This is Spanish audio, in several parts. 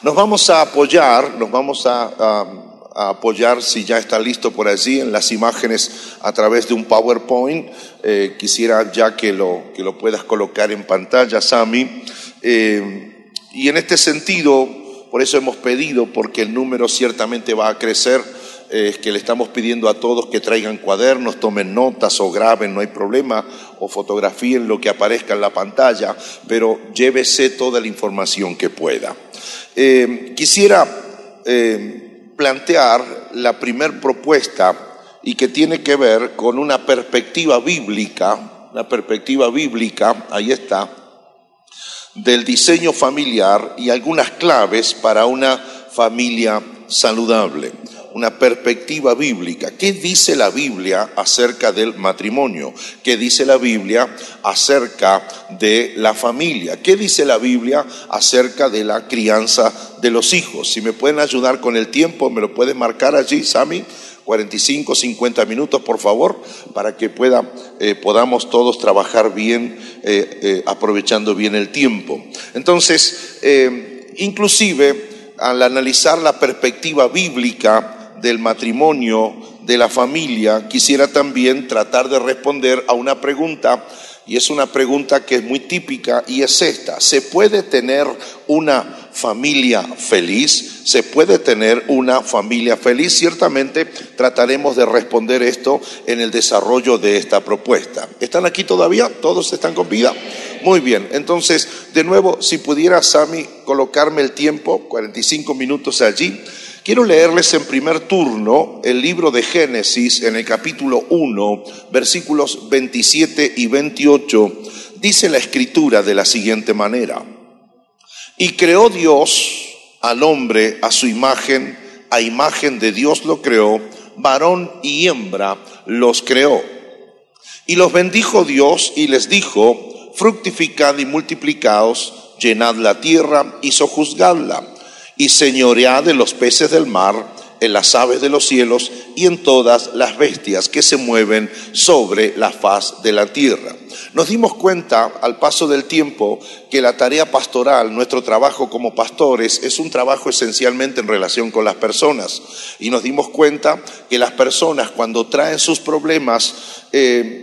Nos vamos a apoyar, nos vamos a, apoyar, si ya está listo por allí, en las imágenes a través de un PowerPoint. Eh, quisiera ya que lo, que lo puedas colocar en pantalla, Sami. Eh, y en este sentido, por eso hemos pedido, porque el número ciertamente va a crecer, es que le estamos pidiendo a todos que traigan cuadernos, tomen notas o graben, no hay problema, o fotografíen lo que aparezca en la pantalla, pero llévese toda la información que pueda. Eh, quisiera eh, plantear la primer propuesta y que tiene que ver con una perspectiva bíblica, una perspectiva bíblica, ahí está, del diseño familiar y algunas claves para una familia saludable una perspectiva bíblica. ¿Qué dice la Biblia acerca del matrimonio? ¿Qué dice la Biblia acerca de la familia? ¿Qué dice la Biblia acerca de la crianza de los hijos? Si me pueden ayudar con el tiempo, me lo pueden marcar allí, Sami. 45, 50 minutos, por favor, para que pueda, eh, podamos todos trabajar bien, eh, eh, aprovechando bien el tiempo. Entonces, inclusive, al analizar la perspectiva bíblica del matrimonio, de la familia, quisiera también tratar de responder a una pregunta, y es una pregunta que es muy típica, y es esta, ¿se puede tener una familia feliz? ¿Se puede tener una familia feliz? Ciertamente trataremos de responder esto en el desarrollo de esta propuesta. ¿Están aquí todavía? ¿Todos están con vida? Muy bien, entonces, de nuevo, si pudiera, Sami, colocarme el tiempo, 45 minutos allí. Quiero leerles en primer turno el libro de Génesis en el capítulo 1, versículos 27 y 28. Dice la escritura de la siguiente manera. Y creó Dios al hombre a su imagen, a imagen de Dios lo creó, varón y hembra los creó. Y los bendijo Dios y les dijo, fructificad y multiplicaos, llenad la tierra y sojuzgadla y señoread de los peces del mar, en las aves de los cielos y en todas las bestias que se mueven sobre la faz de la tierra. Nos dimos cuenta al paso del tiempo que la tarea pastoral, nuestro trabajo como pastores, es un trabajo esencialmente en relación con las personas. Y nos dimos cuenta que las personas cuando traen sus problemas, eh,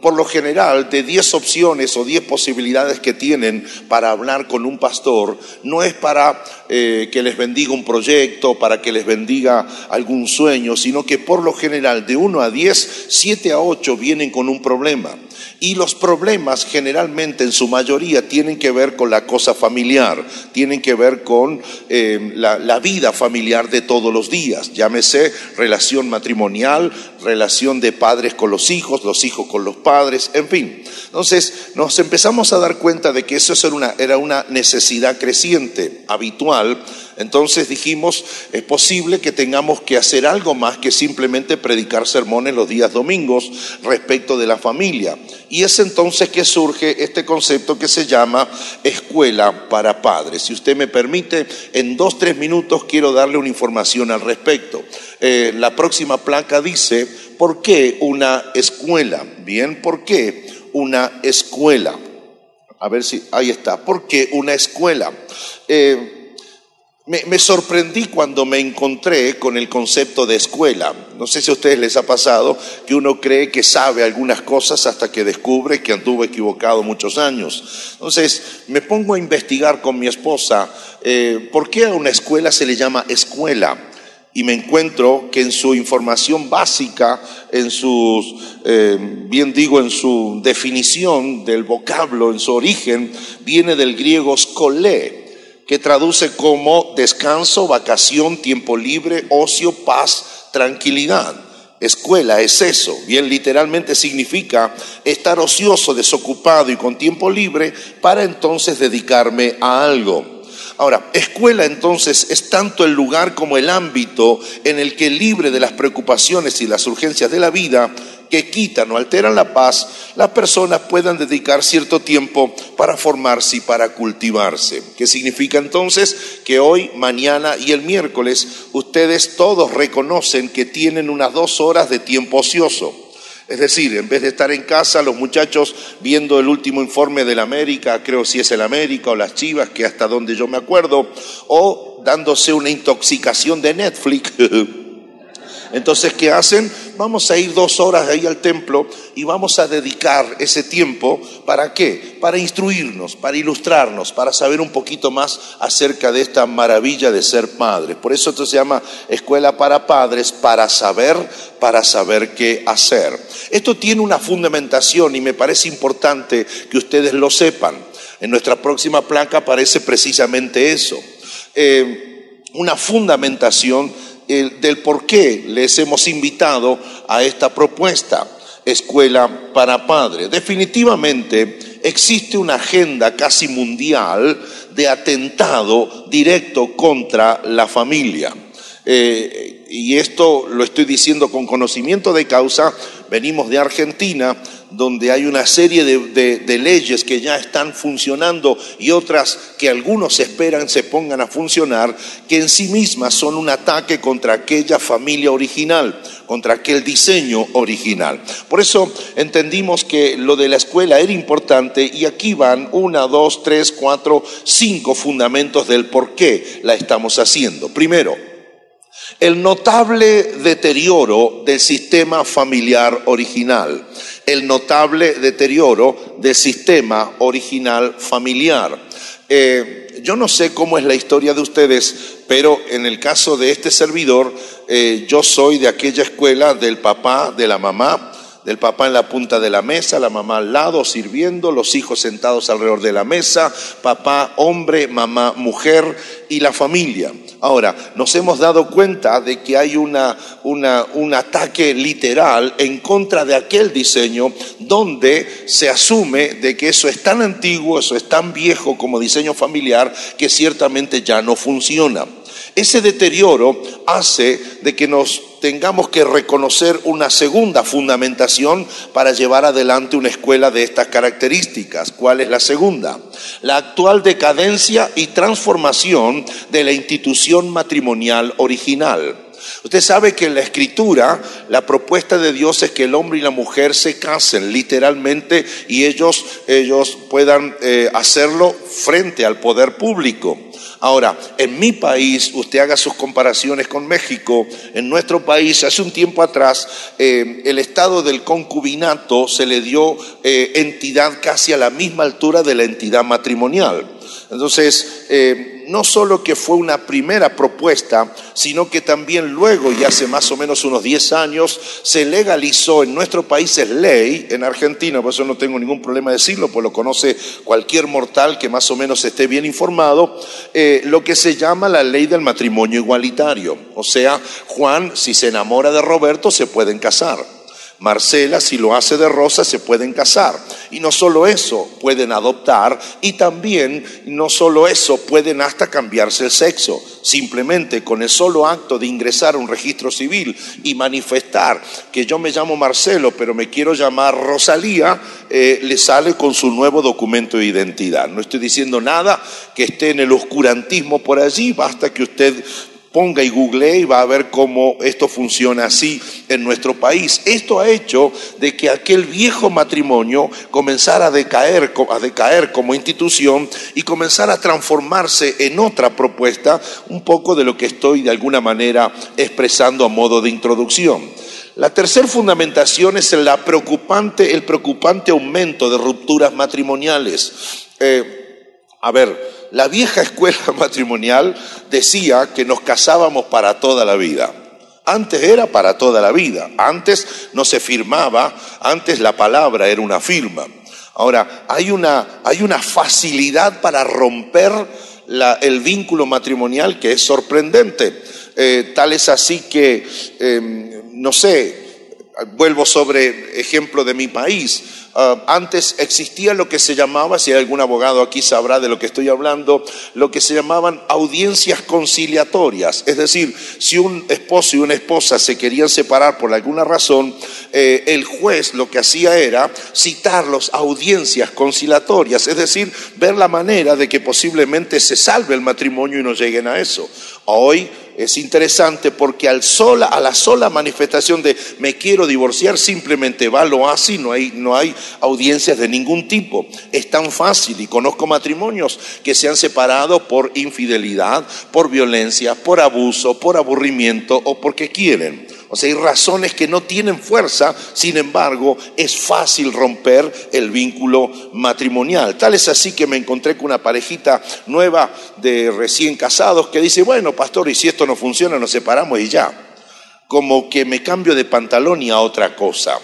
por lo general, de 10 opciones o 10 posibilidades que tienen para hablar con un pastor, no es para eh, que les bendiga un proyecto, para que les bendiga algún sueño, sino que por lo general, de 1 a 10, 7 a 8 vienen con un problema. Y los problemas generalmente en su mayoría tienen que ver con la cosa familiar, tienen que ver con eh, la, vida familiar de todos los días, llámese relación matrimonial, relación de padres con los hijos, los hijos con los padres, en fin. Entonces nos empezamos a dar cuenta de que eso era una necesidad creciente, habitual, entonces dijimos, es posible que tengamos que hacer algo más que simplemente predicar sermones los días domingos respecto de la familia. Y es entonces que surge este concepto que se llama escuela para padres. Si usted me permite, en dos, tres minutos quiero darle una información al respecto. Eh, la próxima placa dice, ¿por qué una escuela? Bien, ¿por qué una escuela? A ver si, ahí está, ¿por qué una escuela? Eh, me, sorprendí cuando me encontré con el concepto de escuela. No sé si a ustedes les ha pasado que uno cree que sabe algunas cosas hasta que descubre que anduvo equivocado muchos años. Entonces me pongo a investigar con mi esposa eh, por qué a una escuela se le llama escuela. Y me encuentro que en su información básica, en sus, eh, bien digo, en su definición del vocablo, en su origen, viene del griego skole, que traduce como descanso, vacación, tiempo libre, ocio, paz, tranquilidad. Escuela es eso, bien literalmente significa estar ocioso, desocupado y con tiempo libre para entonces dedicarme a algo. Ahora, escuela entonces es tanto el lugar como el ámbito en el que libre de las preocupaciones y las urgencias de la vida que quitan o alteran la paz, las personas puedan dedicar cierto tiempo para formarse y para cultivarse. ¿Qué significa entonces? Que hoy, mañana y el miércoles ustedes todos reconocen que tienen unas dos horas de tiempo ocioso. Es decir, en vez de estar en casa, los muchachos viendo el último informe del América, creo si es el América o las Chivas, que hasta donde yo me acuerdo, o dándose una intoxicación de Netflix. Entonces, ¿qué hacen? Vamos a ir dos horas ahí al templo y vamos a dedicar ese tiempo para qué? Para instruirnos, para ilustrarnos, para saber un poquito más acerca de esta maravilla de ser padres. Por eso esto se llama escuela para padres, para saber, para saber qué hacer. Esto tiene una fundamentación y me parece importante que ustedes lo sepan. En nuestra próxima placa aparece precisamente eso. Eh, una fundamentación del por qué les hemos invitado a esta propuesta, Escuela para Padres. Definitivamente existe una agenda casi mundial de atentado directo contra la familia. Eh, y esto lo estoy diciendo con conocimiento de causa, venimos de Argentina, donde hay una serie de, leyes que ya están funcionando y otras que algunos esperan se pongan a funcionar, que en sí mismas son un ataque contra aquella familia original, contra aquel diseño original. Por eso entendimos que lo de la escuela era importante y aquí van una, dos, tres, cuatro, cinco fundamentos del por qué la estamos haciendo. Primero, el notable deterioro del sistema familiar original, el notable deterioro del sistema original familiar. Eh, yo no sé cómo es la historia de ustedes, pero en el caso de este servidor, eh, yo soy de aquella escuela del papá, de la mamá, del papá en la punta de la mesa, la mamá al lado sirviendo, los hijos sentados alrededor de la mesa, papá hombre, mamá mujer y la familia. Ahora, nos hemos dado cuenta de que hay un ataque literal en contra de aquel diseño donde se asume de que eso es tan antiguo, eso es tan viejo como diseño familiar que ciertamente ya no funciona. Ese deterioro hace de que nos tengamos que reconocer una segunda fundamentación para llevar adelante una escuela de estas características. ¿Cuál es la segunda? La actual decadencia y transformación de la institución matrimonial original. Usted sabe que en la escritura la propuesta de Dios es que el hombre y la mujer se casen literalmente y ellos, ellos puedan eh, hacerlo frente al poder público. Ahora, en mi país, usted haga sus comparaciones con México, en nuestro país, hace un tiempo atrás, eh, el estado del concubinato se le dio eh, entidad casi a la misma altura de la entidad matrimonial. Entonces, no solo que fue una primera propuesta, sino que también luego, y hace más o menos unos 10 años, se legalizó en nuestro país, es ley, en Argentina, por eso no tengo ningún problema de decirlo, pues lo conoce cualquier mortal que más o menos esté bien informado, eh, lo que se llama la ley del matrimonio igualitario. O sea, Juan, si se enamora de Roberto, se pueden casar. Marcela, si lo hace de rosa, se pueden casar. Y no solo eso, pueden adoptar y también, no solo eso, pueden hasta cambiarse el sexo. Simplemente con el solo acto de ingresar a un registro civil y manifestar que yo me llamo Marcelo, pero me quiero llamar Rosalía, eh, le sale con su nuevo documento de identidad. No estoy diciendo nada que esté en el oscurantismo por allí, basta que usted ponga y googlee y va a ver cómo esto funciona así en nuestro país. Esto ha hecho de que aquel viejo matrimonio comenzara a decaer, a decaer como institución y comenzara a transformarse en otra propuesta, un poco de lo que estoy de alguna manera expresando a modo de introducción. La tercera fundamentación es el preocupante, el preocupante aumento de rupturas matrimoniales. Eh, a ver, la vieja escuela matrimonial decía que nos casábamos para toda la vida. Antes era para toda la vida, antes no se firmaba, antes la palabra era una firma. Ahora, hay una, hay una facilidad para romper el vínculo matrimonial que es sorprendente. Eh, tal es así que, em, no sé, vuelvo sobre ejemplo de mi país. Ah, antes existía lo que se llamaba, si hay algún abogado aquí sabrá de lo que estoy hablando, lo que se llamaban audiencias conciliatorias. Es decir, si un esposo y una esposa se querían separar por alguna razón, eh, el juez lo que hacía era citarlos a audiencias conciliatorias, es decir, ver la manera de que posiblemente se salve el matrimonio y no lleguen a eso. Hoy es interesante porque al sola, a la sola manifestación de me quiero divorciar, simplemente va, lo hace no hay, no hay audiencias de ningún tipo. Es tan fácil y conozco matrimonios que se han separado por infidelidad, por violencia, por abuso, por aburrimiento o porque quieren. O sea, hay razones que no tienen fuerza, sin embargo, es fácil romper el vínculo matrimonial. Tal es así que me encontré con una parejita nueva de recién casados que dice, bueno, pastor, y si esto no funciona, nos separamos y ya. Como que me cambio de pantalón y a otra cosa.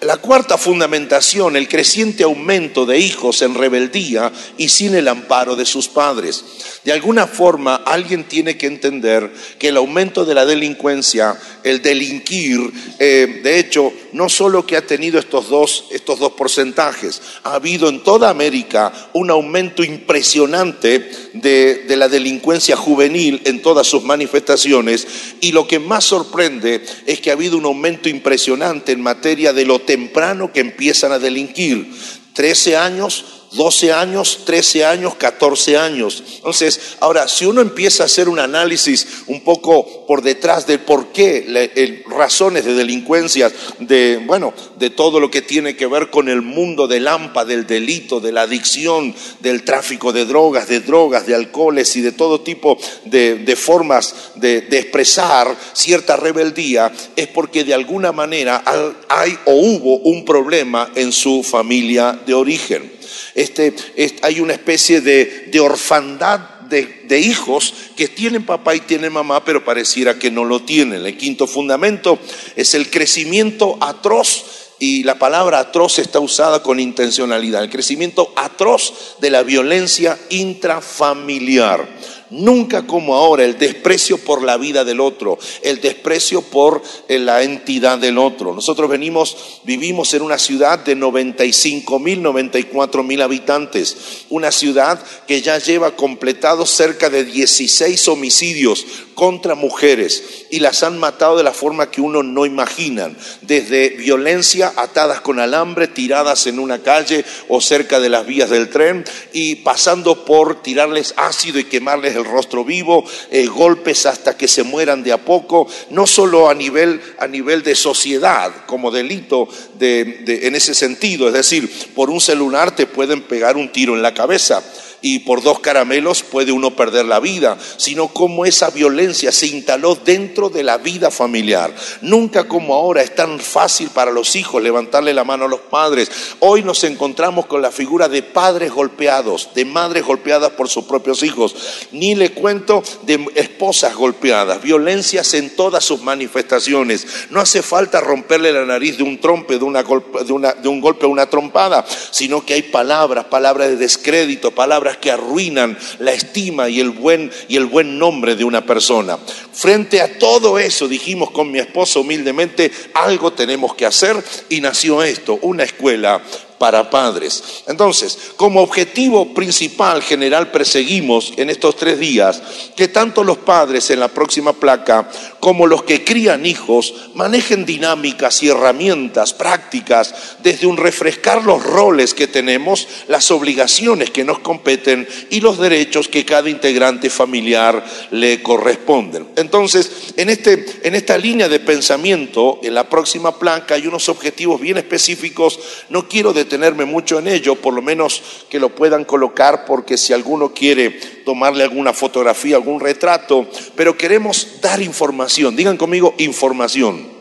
La cuarta fundamentación, el creciente aumento de hijos en rebeldía y sin el amparo de sus padres. De alguna forma, alguien tiene que entender que el aumento de la delincuencia, el delinquir, eh, de hecho, no solo que ha tenido estos dos, estos dos porcentajes, ha habido en toda América un aumento impresionante de, de la delincuencia juvenil en todas sus manifestaciones y lo que más sorprende es que ha habido un aumento impresionante en materia de lo temprano que empiezan a delinquir. 13 años, 12 años, 13 años, 14 años. Entonces, ahora, si uno empieza a hacer un análisis un poco por detrás de por qué, razones de delincuencia, de, bueno, de todo lo que tiene que ver con el mundo del AMPA, del delito, de la adicción, del tráfico de drogas, de drogas, de alcoholes y de todo tipo de, formas de expresar cierta rebeldía, es porque de alguna manera hay o hubo un problema en su familia de origen. Este, hay una especie de, orfandad de, de, hijos que tienen papá y tienen mamá, pero pareciera que no lo tienen. El quinto fundamento es el crecimiento atroz. Y la palabra atroz está usada con intencionalidad, el crecimiento atroz de la violencia intrafamiliar. Nunca como ahora, el desprecio por la vida del otro, el desprecio por eh, la entidad del otro. Nosotros venimos, vivimos en una ciudad de 95 mil, 94 mil habitantes, una ciudad que ya lleva completados cerca de 16 homicidios contra mujeres y las han matado de la forma que uno no imagina, desde violencia atadas con alambre, tiradas en una calle o cerca de las vías del tren y pasando por tirarles ácido y quemarles el rostro vivo, eh, golpes hasta que se mueran de a poco, no solo a nivel, a nivel de sociedad como delito en ese sentido, es decir, por un celular te pueden pegar un tiro en la cabeza y por dos caramelos puede uno perder la vida, sino cómo esa violencia se instaló dentro de la vida familiar. Nunca como ahora es tan fácil para los hijos levantarle la mano a los padres. Hoy nos encontramos con la figura de padres golpeados, de madres golpeadas por sus propios hijos. Ni le cuento de esposas golpeadas, violencias en todas sus manifestaciones. No hace falta romperle la nariz de un trompe, de, una, de, de un golpe, una trompada, sino que hay palabras, palabras de descrédito, palabras que arruinan la estima y el buen y el buen nombre de una persona. Frente a todo eso dijimos con mi esposo humildemente, algo tenemos que hacer y nació esto, una escuela para padres. Entonces, como objetivo principal general perseguimos en estos tres días que tanto los padres en la próxima placa como los que crían hijos manejen dinámicas y herramientas prácticas desde un refrescar los roles que tenemos, las obligaciones que nos competen y los derechos que cada integrante familiar le corresponden. Entonces, en, este, en esta línea de pensamiento, en la próxima placa hay unos objetivos bien específicos, no quiero detenerme mucho en ello, por lo menos que lo puedan colocar, porque si alguno quiere tomarle alguna fotografía, algún retrato, pero queremos dar información. Digan conmigo información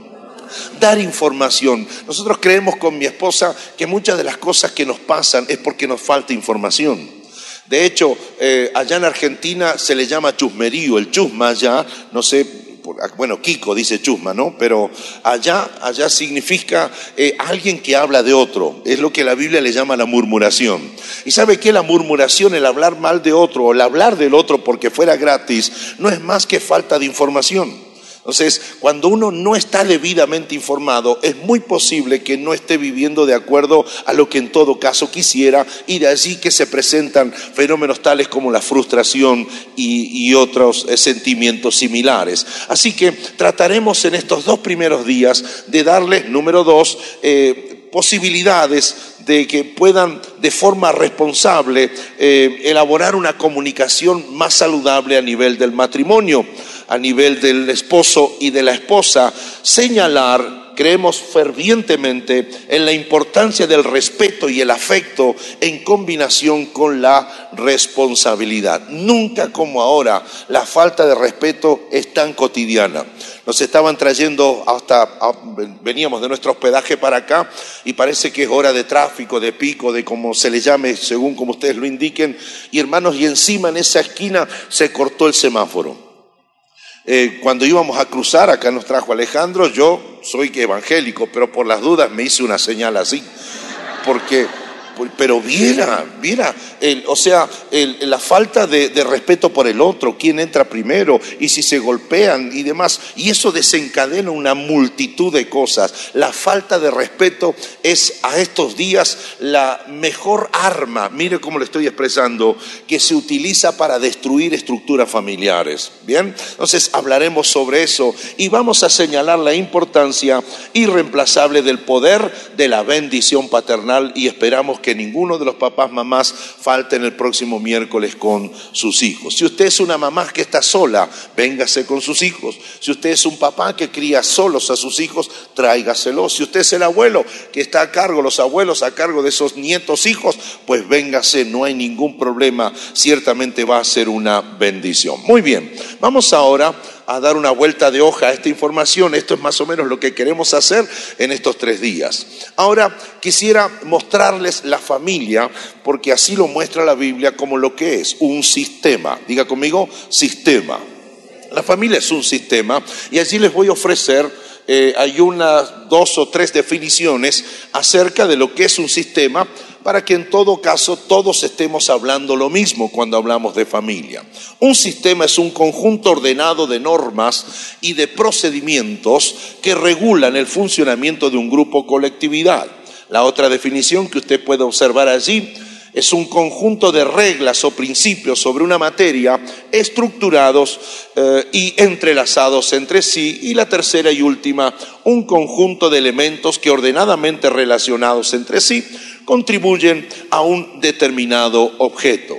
dar información. Nosotros creemos con mi esposa que muchas de las cosas que nos pasan es porque nos falta información. De hecho, eh, allá en Argentina se le llama chusmerío, el chusma allá, no sé, bueno, Kiko dice chusma, ¿no? Pero allá, allá significa eh, alguien que habla de otro. Es lo que la Biblia le llama la murmuración. ¿Y sabe qué? La murmuración, el hablar mal de otro o el hablar del otro porque fuera gratis, no es más que falta de información. Entonces, cuando uno no está debidamente informado, es muy posible que no esté viviendo de acuerdo a lo que en todo caso quisiera y de allí que se presentan fenómenos tales como la frustración y, otros eh, sentimientos similares. Así que trataremos en estos dos primeros días de darle, número dos, eh, posibilidades de que puedan de forma responsable eh, elaborar una comunicación más saludable a nivel del matrimonio. a nivel del esposo y de la esposa, señalar creemos fervientemente en la importancia del respeto y el afecto en combinación con la responsabilidad. Nunca como ahora la falta de respeto es tan cotidiana. Nos estaban trayendo hasta, veníamos de nuestro hospedaje para acá y parece que es hora de tráfico, de pico, de como se le llame, según como ustedes lo indiquen. Y hermanos, y encima en esa esquina se cortó el semáforo. Eh, cuando íbamos a cruzar, acá nos trajo Alejandro, yo soy evangélico, pero por las dudas me hice una señal así, porque pero viera, viera, o sea, la falta de, respeto por el otro, quién entra primero y si se golpean y demás. Y eso desencadena una multitud de cosas. La falta de respeto es a estos días la mejor arma, mire cómo lo estoy expresando, que se utiliza para destruir estructuras familiares. Bien, entonces hablaremos sobre eso y vamos a señalar la importancia irreemplazable del poder de la bendición paternal y esperamos que que ninguno de los papás, mamás falten el próximo miércoles con sus hijos. Si usted es una mamá que está sola, véngase con sus hijos. Si usted es un papá que cría solos a sus hijos, tráigaselos. Si usted es el abuelo que está a cargo, los abuelos a cargo de esos nietos hijos, pues véngase, no hay ningún problema. Ciertamente va a ser una bendición. Muy bien, vamos ahora a dar una vuelta de hoja a esta información. Esto es más o menos lo que queremos hacer en estos tres días. Ahora quisiera mostrarles la familia, porque así lo muestra la Biblia como lo que es, un sistema. Diga conmigo, sistema. La familia es un sistema y allí les voy a ofrecer eh, hay unas dos o tres definiciones acerca de lo que es un sistema para que en todo caso todos estemos hablando lo mismo cuando hablamos de familia. Un sistema es un conjunto ordenado de normas y de procedimientos que regulan el funcionamiento de un grupo o colectividad. La otra definición que usted puede observar allí es un conjunto de reglas o principios sobre una materia estructurados eh, y entrelazados entre sí. Y la tercera y última, un conjunto de elementos que ordenadamente relacionados entre sí contribuyen a un determinado objeto.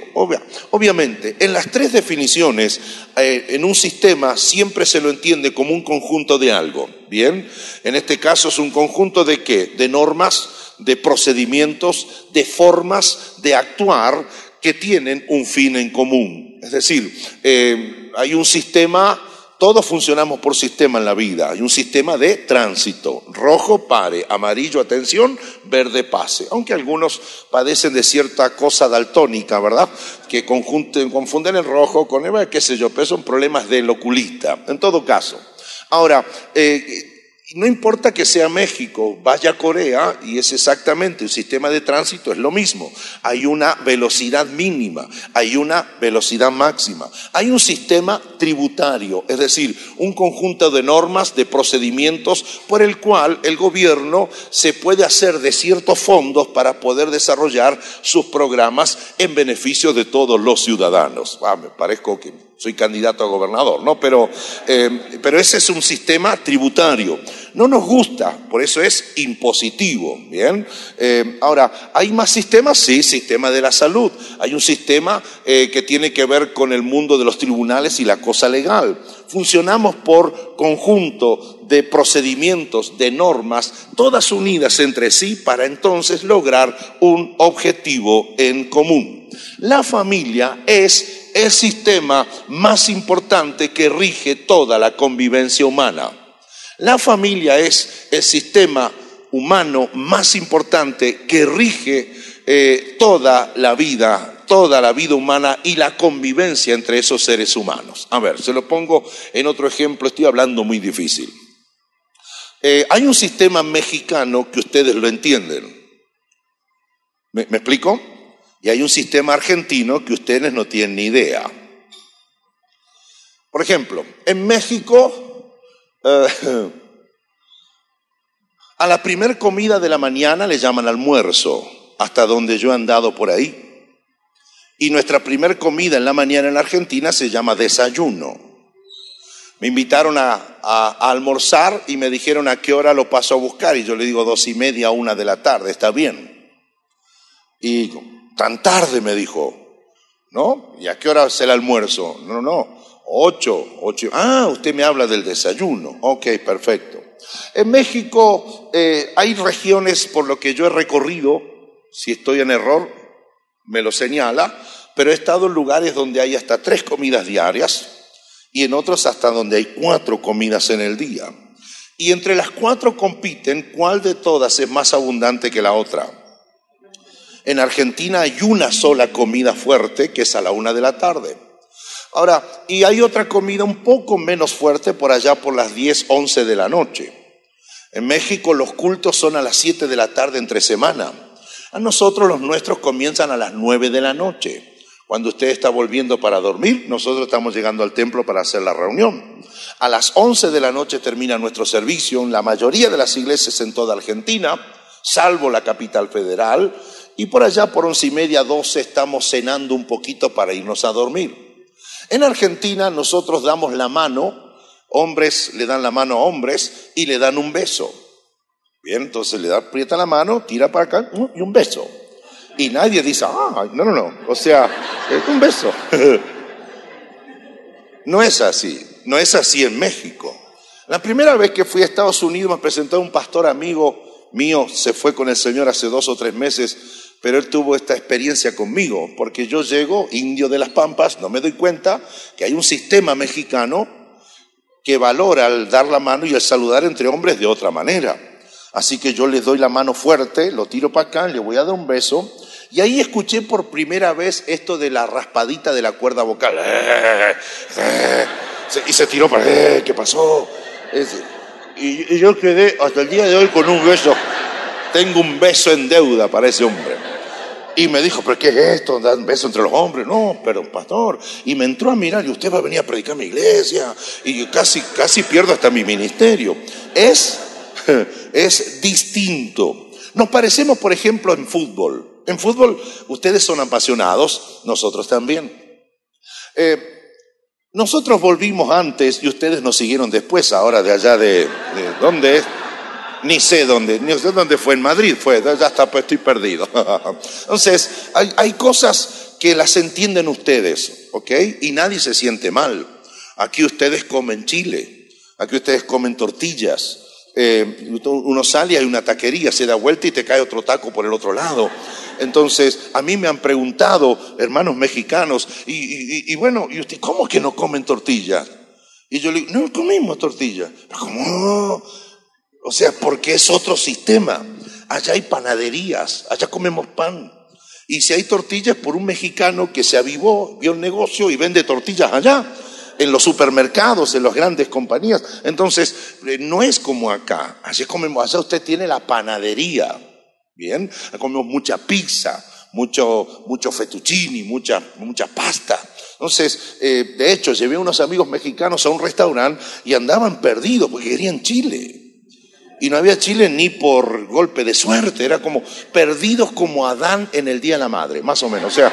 obviamente, en las tres definiciones, eh, en un sistema siempre se lo entiende como un conjunto de algo. Bien, en este caso es un conjunto de qué? De normas, de procedimientos, de formas de actuar que tienen un fin en común. Es decir, eh, hay un sistema todos funcionamos por sistema en la vida. Hay un sistema de tránsito. Rojo, pare. Amarillo, atención. Verde, pase. Aunque algunos padecen de cierta cosa daltónica, ¿verdad? Que confunden el rojo con el, qué sé yo, pero son problemas del oculista. En todo caso. Ahora, eh, no importa que sea México, vaya a Corea y es exactamente un sistema de tránsito, es lo mismo. Hay una velocidad mínima, hay una velocidad máxima. Hay un sistema tributario, es decir, un conjunto de normas, de procedimientos por el cual el gobierno se puede hacer de ciertos fondos para poder desarrollar sus programas en beneficio de todos los ciudadanos. Ah, me parezco que soy candidato a gobernador, ¿no? Pero, eh, pero ese es un sistema tributario. No nos gusta, por eso es impositivo, ¿bien? Eh, ahora, ¿hay más sistemas? Sí, sistema de la salud. Hay un sistema eh, que tiene que ver con el mundo de los tribunales y la cosa legal. Funcionamos por conjunto de procedimientos, de normas, todas unidas entre sí para entonces lograr un objetivo en común. La familia es el sistema más importante que rige toda la convivencia humana. La familia es el sistema humano más importante que rige eh, toda la vida, toda la vida humana y la convivencia entre esos seres humanos. A ver, se lo pongo en otro ejemplo, estoy hablando muy difícil. Eh, hay un sistema mexicano que ustedes lo entienden. ¿Me, ¿Me explico? Y hay un sistema argentino que ustedes no tienen ni idea. Por ejemplo, en México, eh, a la primer comida de la mañana le llaman almuerzo, hasta donde yo he andado por ahí. Y nuestra primer comida en la mañana en Argentina se llama desayuno. Me invitaron a, a, almorzar y me dijeron a qué hora lo paso a buscar. Y yo le digo dos y media, una de la tarde, está bien. Y tan tarde, me dijo, ¿no? ¿Y a qué hora es el almuerzo? No, no, Ocho, ocho. Ah, usted me habla del desayuno. Ok, perfecto. En México eh, hay regiones, por lo que yo he recorrido, si estoy en error, me lo señala, pero he estado en lugares donde hay hasta tres comidas diarias y en otros hasta donde hay cuatro comidas en el día. Y entre las cuatro compiten cuál de todas es más abundante que la otra. En Argentina hay una sola comida fuerte que es a la una de la tarde. Ahora, y hay otra comida un poco menos fuerte por allá por las 10, 11 de la noche. En México los cultos son a las 7 de la tarde entre semana. A nosotros los nuestros comienzan a las 9 de la noche. Cuando usted está volviendo para dormir, nosotros estamos llegando al templo para hacer la reunión. A las 11 de la noche termina nuestro servicio en la mayoría de las iglesias en toda Argentina, salvo la capital federal, y por allá por once y media, doce estamos cenando un poquito para irnos a dormir. En Argentina nosotros damos la mano, hombres le dan la mano a hombres y le dan un beso. Bien, entonces le da, aprieta la mano, tira para acá y un beso. Y nadie dice, ah, no, no, no. O sea, es un beso. no es así. No es así en México. La primera vez que fui a Estados Unidos me presentó un pastor amigo mío, se fue con el Señor hace dos o tres meses, pero él tuvo esta experiencia conmigo, porque yo llego, indio de las Pampas, no me doy cuenta que hay un sistema mexicano que valora el dar la mano y el saludar entre hombres de otra manera. Así que yo le doy la mano fuerte, lo tiro para acá, le voy a dar un beso. Y ahí escuché por primera vez esto de la raspadita de la cuerda vocal. Y se tiró para, eh, ¿qué pasó? Y yo quedé hasta el día de hoy con un beso. Tengo un beso en deuda para ese hombre. Y me dijo, ¿pero qué es esto? ¿Dar un beso entre los hombres? No, pero pastor. Y me entró a mirar, y usted va a venir a predicar a mi iglesia. Y casi, casi pierdo hasta mi ministerio. Es es distinto. Nos parecemos, por ejemplo, en fútbol. En fútbol ustedes son apasionados, nosotros también. Eh, nosotros volvimos antes y ustedes nos siguieron después, ahora de allá de, ¿dónde es? Ni sé dónde, ni sé dónde fue, en Madrid fue, ya está, pues estoy perdido. Entonces, hay, hay cosas que las entienden ustedes, ¿ok? Y nadie se siente mal. Aquí ustedes comen chile, aquí ustedes comen tortillas, eh, uno sale, hay una taquería, se da vuelta y te cae otro taco por el otro lado. Entonces, a mí me han preguntado, hermanos mexicanos, y, bueno, ¿y usted cómo que no comen tortilla? Y yo le digo, no comemos tortilla. ¿Cómo? O sea, porque es otro sistema. Allá hay panaderías, allá comemos pan. Y si hay tortillas, por un mexicano que se avivó, vio el negocio y vende tortillas allá en los supermercados, en las grandes compañías. Entonces, eh, no es como acá. Allá comemos, allá usted tiene la panadería, ¿bien? Comemos mucha pizza, mucho, mucho fettuccini, mucha, mucha pasta. Entonces, eh, de hecho, llevé a unos amigos mexicanos a un restaurante y andaban perdidos porque querían chile. Y no había chile ni por golpe de suerte, era como perdidos como Adán en el Día de la Madre, más o menos. O sea,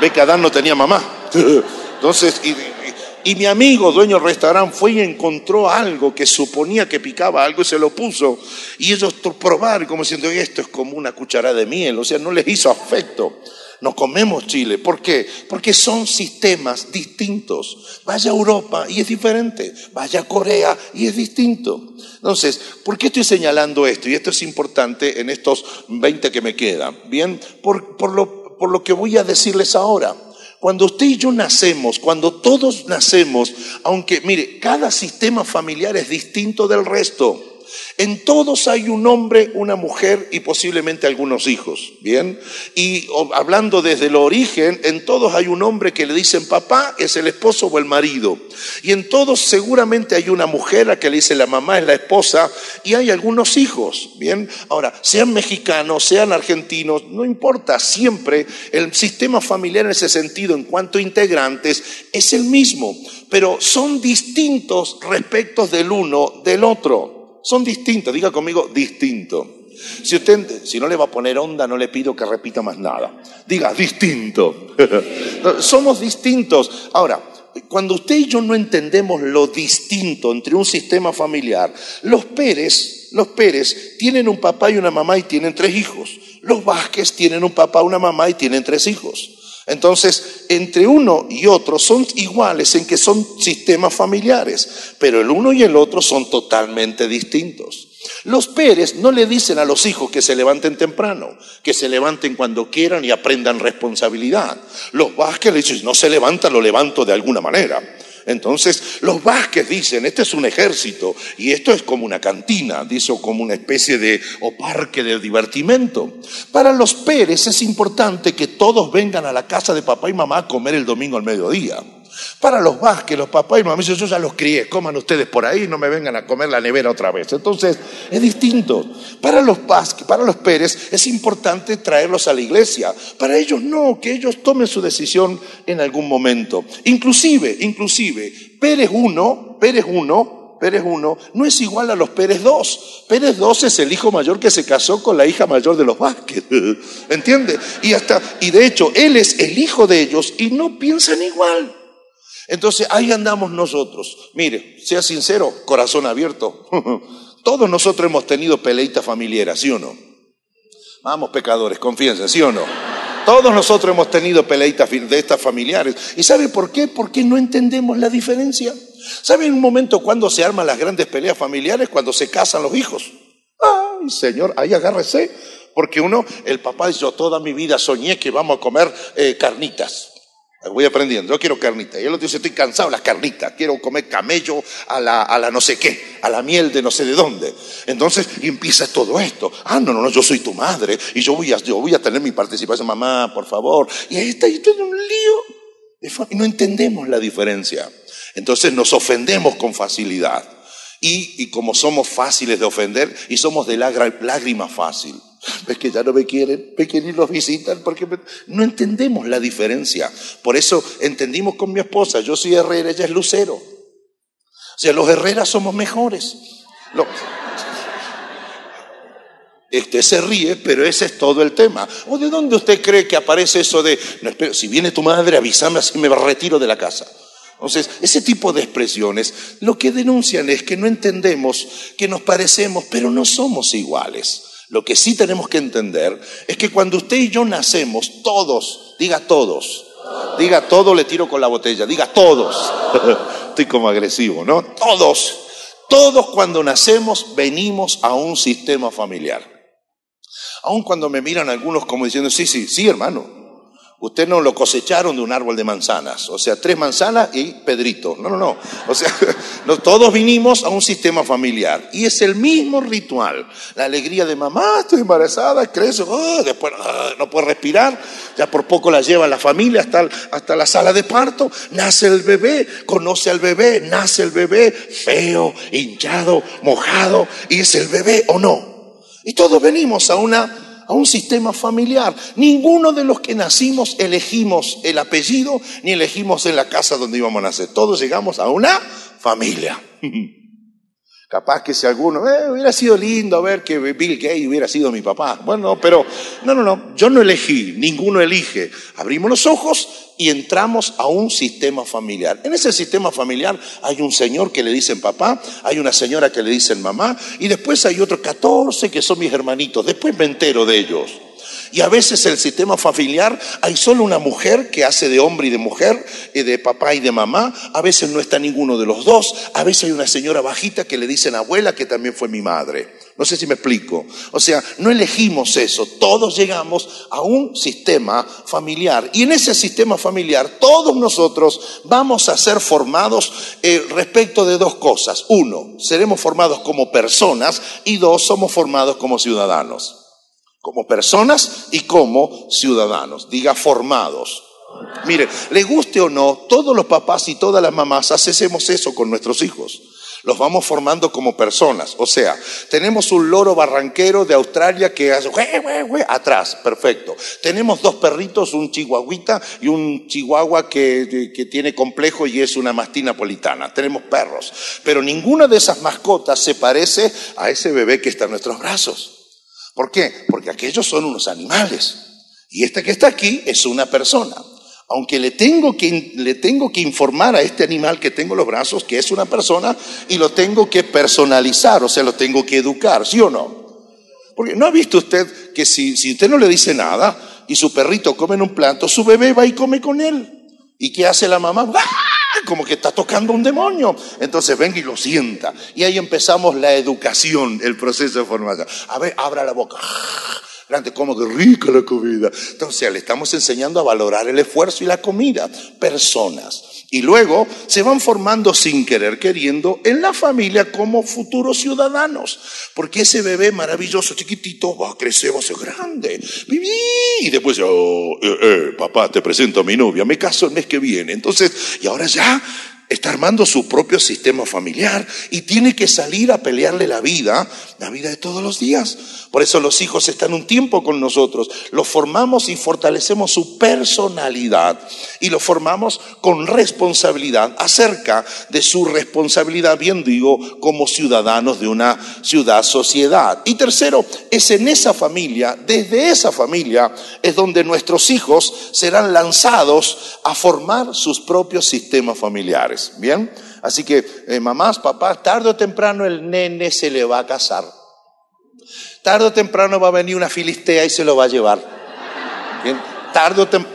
ve que Adán no tenía mamá. Entonces, y, mi amigo, dueño del restaurante, fue y encontró algo que suponía que picaba algo y se lo puso. Y ellos probaron como diciendo, esto es como una cucharada de miel. O sea, no les hizo afecto. No comemos chile. ¿Por qué? Porque son sistemas distintos. Vaya a Europa y es diferente. Vaya a Corea y es distinto. Entonces, ¿por qué estoy señalando esto? Y esto es importante en estos 20 que me quedan. Bien, por, por, lo, por lo que voy a decirles ahora. Cuando usted y yo nacemos, cuando todos nacemos, aunque mire, cada sistema familiar es distinto del resto. En todos hay un hombre, una mujer y posiblemente algunos hijos, ¿bien? Y hablando desde el origen, en todos hay un hombre que le dicen papá, es el esposo o el marido. Y en todos seguramente hay una mujer a que le dice la mamá es la esposa y hay algunos hijos, ¿bien? Ahora, sean mexicanos, sean argentinos, no importa, siempre el sistema familiar en ese sentido, en cuanto a integrantes, es el mismo, pero son distintos respecto del uno del otro. Son distintos, diga conmigo, distinto. Si usted, si no le va a poner onda, no le pido que repita más nada. Diga, distinto. Somos distintos. Ahora, cuando usted y yo no entendemos lo distinto entre un sistema familiar, los Pérez, los Pérez tienen un papá y una mamá y tienen tres hijos. Los Vázquez tienen un papá, una mamá y tienen tres hijos. Entonces, entre uno y otro son iguales en que son sistemas familiares, pero el uno y el otro son totalmente distintos. Los Pérez no le dicen a los hijos que se levanten temprano, que se levanten cuando quieran y aprendan responsabilidad. Los Vázquez le dicen, no se levanta, lo levanto de alguna manera. Entonces, los Vázquez dicen, este es un ejército y esto es como una cantina, dice, o como una especie de parque de divertimento. Para los Pérez es importante que todos vengan a la casa de papá y mamá a comer el domingo al mediodía. Para los Vázquez, los papás y mamá, yo ya los crié, coman ustedes por ahí, no me vengan a comer la nevera otra vez. Entonces, es distinto. Para los Vázquez, para los Pérez, es importante traerlos a la iglesia. Para ellos no, que ellos tomen su decisión en algún momento. Inclusive, inclusive, Pérez 1, Pérez 1, Pérez 1 no es igual a los Pérez 2. Pérez 2 es el hijo mayor que se casó con la hija mayor de los Vázquez. ¿Entiende? Y y de hecho, él es el hijo de ellos y no piensan igual. Entonces ahí andamos nosotros. Mire, sea sincero, corazón abierto. Todos nosotros hemos tenido peleitas familiares, ¿sí o no? Vamos, pecadores, confianza, ¿sí o no? Todos nosotros hemos tenido peleitas de estas familiares. ¿Y sabe por qué? Porque no entendemos la diferencia. ¿Sabe en un momento cuando se arman las grandes peleas familiares? Cuando se casan los hijos. Ay, Señor, ahí agárrese. Porque uno, el papá yo toda mi vida soñé que vamos a comer eh, carnitas. Voy aprendiendo, yo quiero carnita. Y él dice, estoy cansado de las carnitas, quiero comer camello a la, a la no sé qué, a la miel de no sé de dónde. Entonces empieza todo esto. Ah, no, no, no, yo soy tu madre y yo voy a, yo voy a tener mi participación. Mamá, por favor. Y ahí está, y todo un lío. Y no entendemos la diferencia. Entonces nos ofendemos con facilidad. Y, y como somos fáciles de ofender y somos de lágrima fácil. Es que ya no me quieren, me quieren y los visitan porque no entendemos la diferencia. Por eso entendimos con mi esposa, yo soy herrera, ella es lucero. O sea, los herreras somos mejores. Este se ríe, pero ese es todo el tema. ¿O de dónde usted cree que aparece eso de, no, si viene tu madre, avísame así me retiro de la casa? Entonces, ese tipo de expresiones lo que denuncian es que no entendemos que nos parecemos, pero no somos iguales. Lo que sí tenemos que entender es que cuando usted y yo nacemos, todos, diga todos, diga todo, le tiro con la botella, diga todos. Estoy como agresivo, ¿no? Todos, todos cuando nacemos venimos a un sistema familiar. Aun cuando me miran algunos como diciendo, sí, sí, sí, hermano, Usted no lo cosecharon de un árbol de manzanas, o sea, tres manzanas y Pedrito. No, no, no. O sea, todos vinimos a un sistema familiar y es el mismo ritual. La alegría de mamá, estoy embarazada, crece, oh, después ah, no puede respirar, ya por poco la lleva la familia hasta, hasta la sala de parto, nace el bebé, conoce al bebé, nace el bebé feo, hinchado, mojado, y es el bebé o no. Y todos venimos a una a un sistema familiar. Ninguno de los que nacimos elegimos el apellido ni elegimos en la casa donde íbamos a nacer. Todos llegamos a una familia. Capaz que si alguno, eh, hubiera sido lindo ver que Bill Gates hubiera sido mi papá. Bueno, pero no, no, no, yo no elegí, ninguno elige. Abrimos los ojos y entramos a un sistema familiar. En ese sistema familiar hay un señor que le dicen papá, hay una señora que le dicen mamá, y después hay otros 14 que son mis hermanitos. Después me entero de ellos. Y a veces el sistema familiar hay solo una mujer que hace de hombre y de mujer, eh, de papá y de mamá. A veces no está ninguno de los dos. A veces hay una señora bajita que le dicen abuela, que también fue mi madre. No sé si me explico. O sea, no elegimos eso. Todos llegamos a un sistema familiar. Y en ese sistema familiar, todos nosotros vamos a ser formados eh, respecto de dos cosas. Uno, seremos formados como personas y dos, somos formados como ciudadanos como personas y como ciudadanos. Diga formados. Mire, le guste o no, todos los papás y todas las mamás hacemos eso con nuestros hijos. Los vamos formando como personas. O sea, tenemos un loro barranquero de Australia que hace atrás, perfecto. Tenemos dos perritos, un chihuahuita y un chihuahua que, que tiene complejo y es una mastina napolitana. Tenemos perros. Pero ninguna de esas mascotas se parece a ese bebé que está en nuestros brazos. ¿Por qué? Porque aquellos son unos animales. Y este que está aquí es una persona. Aunque le tengo, que, le tengo que informar a este animal que tengo en los brazos que es una persona y lo tengo que personalizar, o sea, lo tengo que educar, ¿sí o no? Porque no ha visto usted que si, si usted no le dice nada, y su perrito come en un plato, su bebé va y come con él. ¿Y qué hace la mamá? ¡Ah! Como que está tocando un demonio. Entonces venga y lo sienta. Y ahí empezamos la educación, el proceso de formación. A ver, abra la boca. Como que rica la comida. Entonces le estamos enseñando a valorar el esfuerzo y la comida. Personas. Y luego se van formando sin querer queriendo en la familia como futuros ciudadanos. Porque ese bebé maravilloso, chiquitito, va a crecer, va a ser grande. Y después, oh, eh, eh, papá, te presento a mi novia, me caso el mes que viene. Entonces, y ahora ya está armando su propio sistema familiar y tiene que salir a pelearle la vida, la vida de todos los días. Por eso los hijos están un tiempo con nosotros, los formamos y fortalecemos su personalidad y los formamos con responsabilidad acerca de su responsabilidad, bien digo, como ciudadanos de una ciudad, sociedad. Y tercero, es en esa familia, desde esa familia, es donde nuestros hijos serán lanzados a formar sus propios sistemas familiares. ¿Bien? Así que, eh, mamás, papás, tarde o temprano el nene se le va a casar. Tarde o temprano va a venir una filistea y se lo va a llevar. ¿Bien? Tarde o temprano.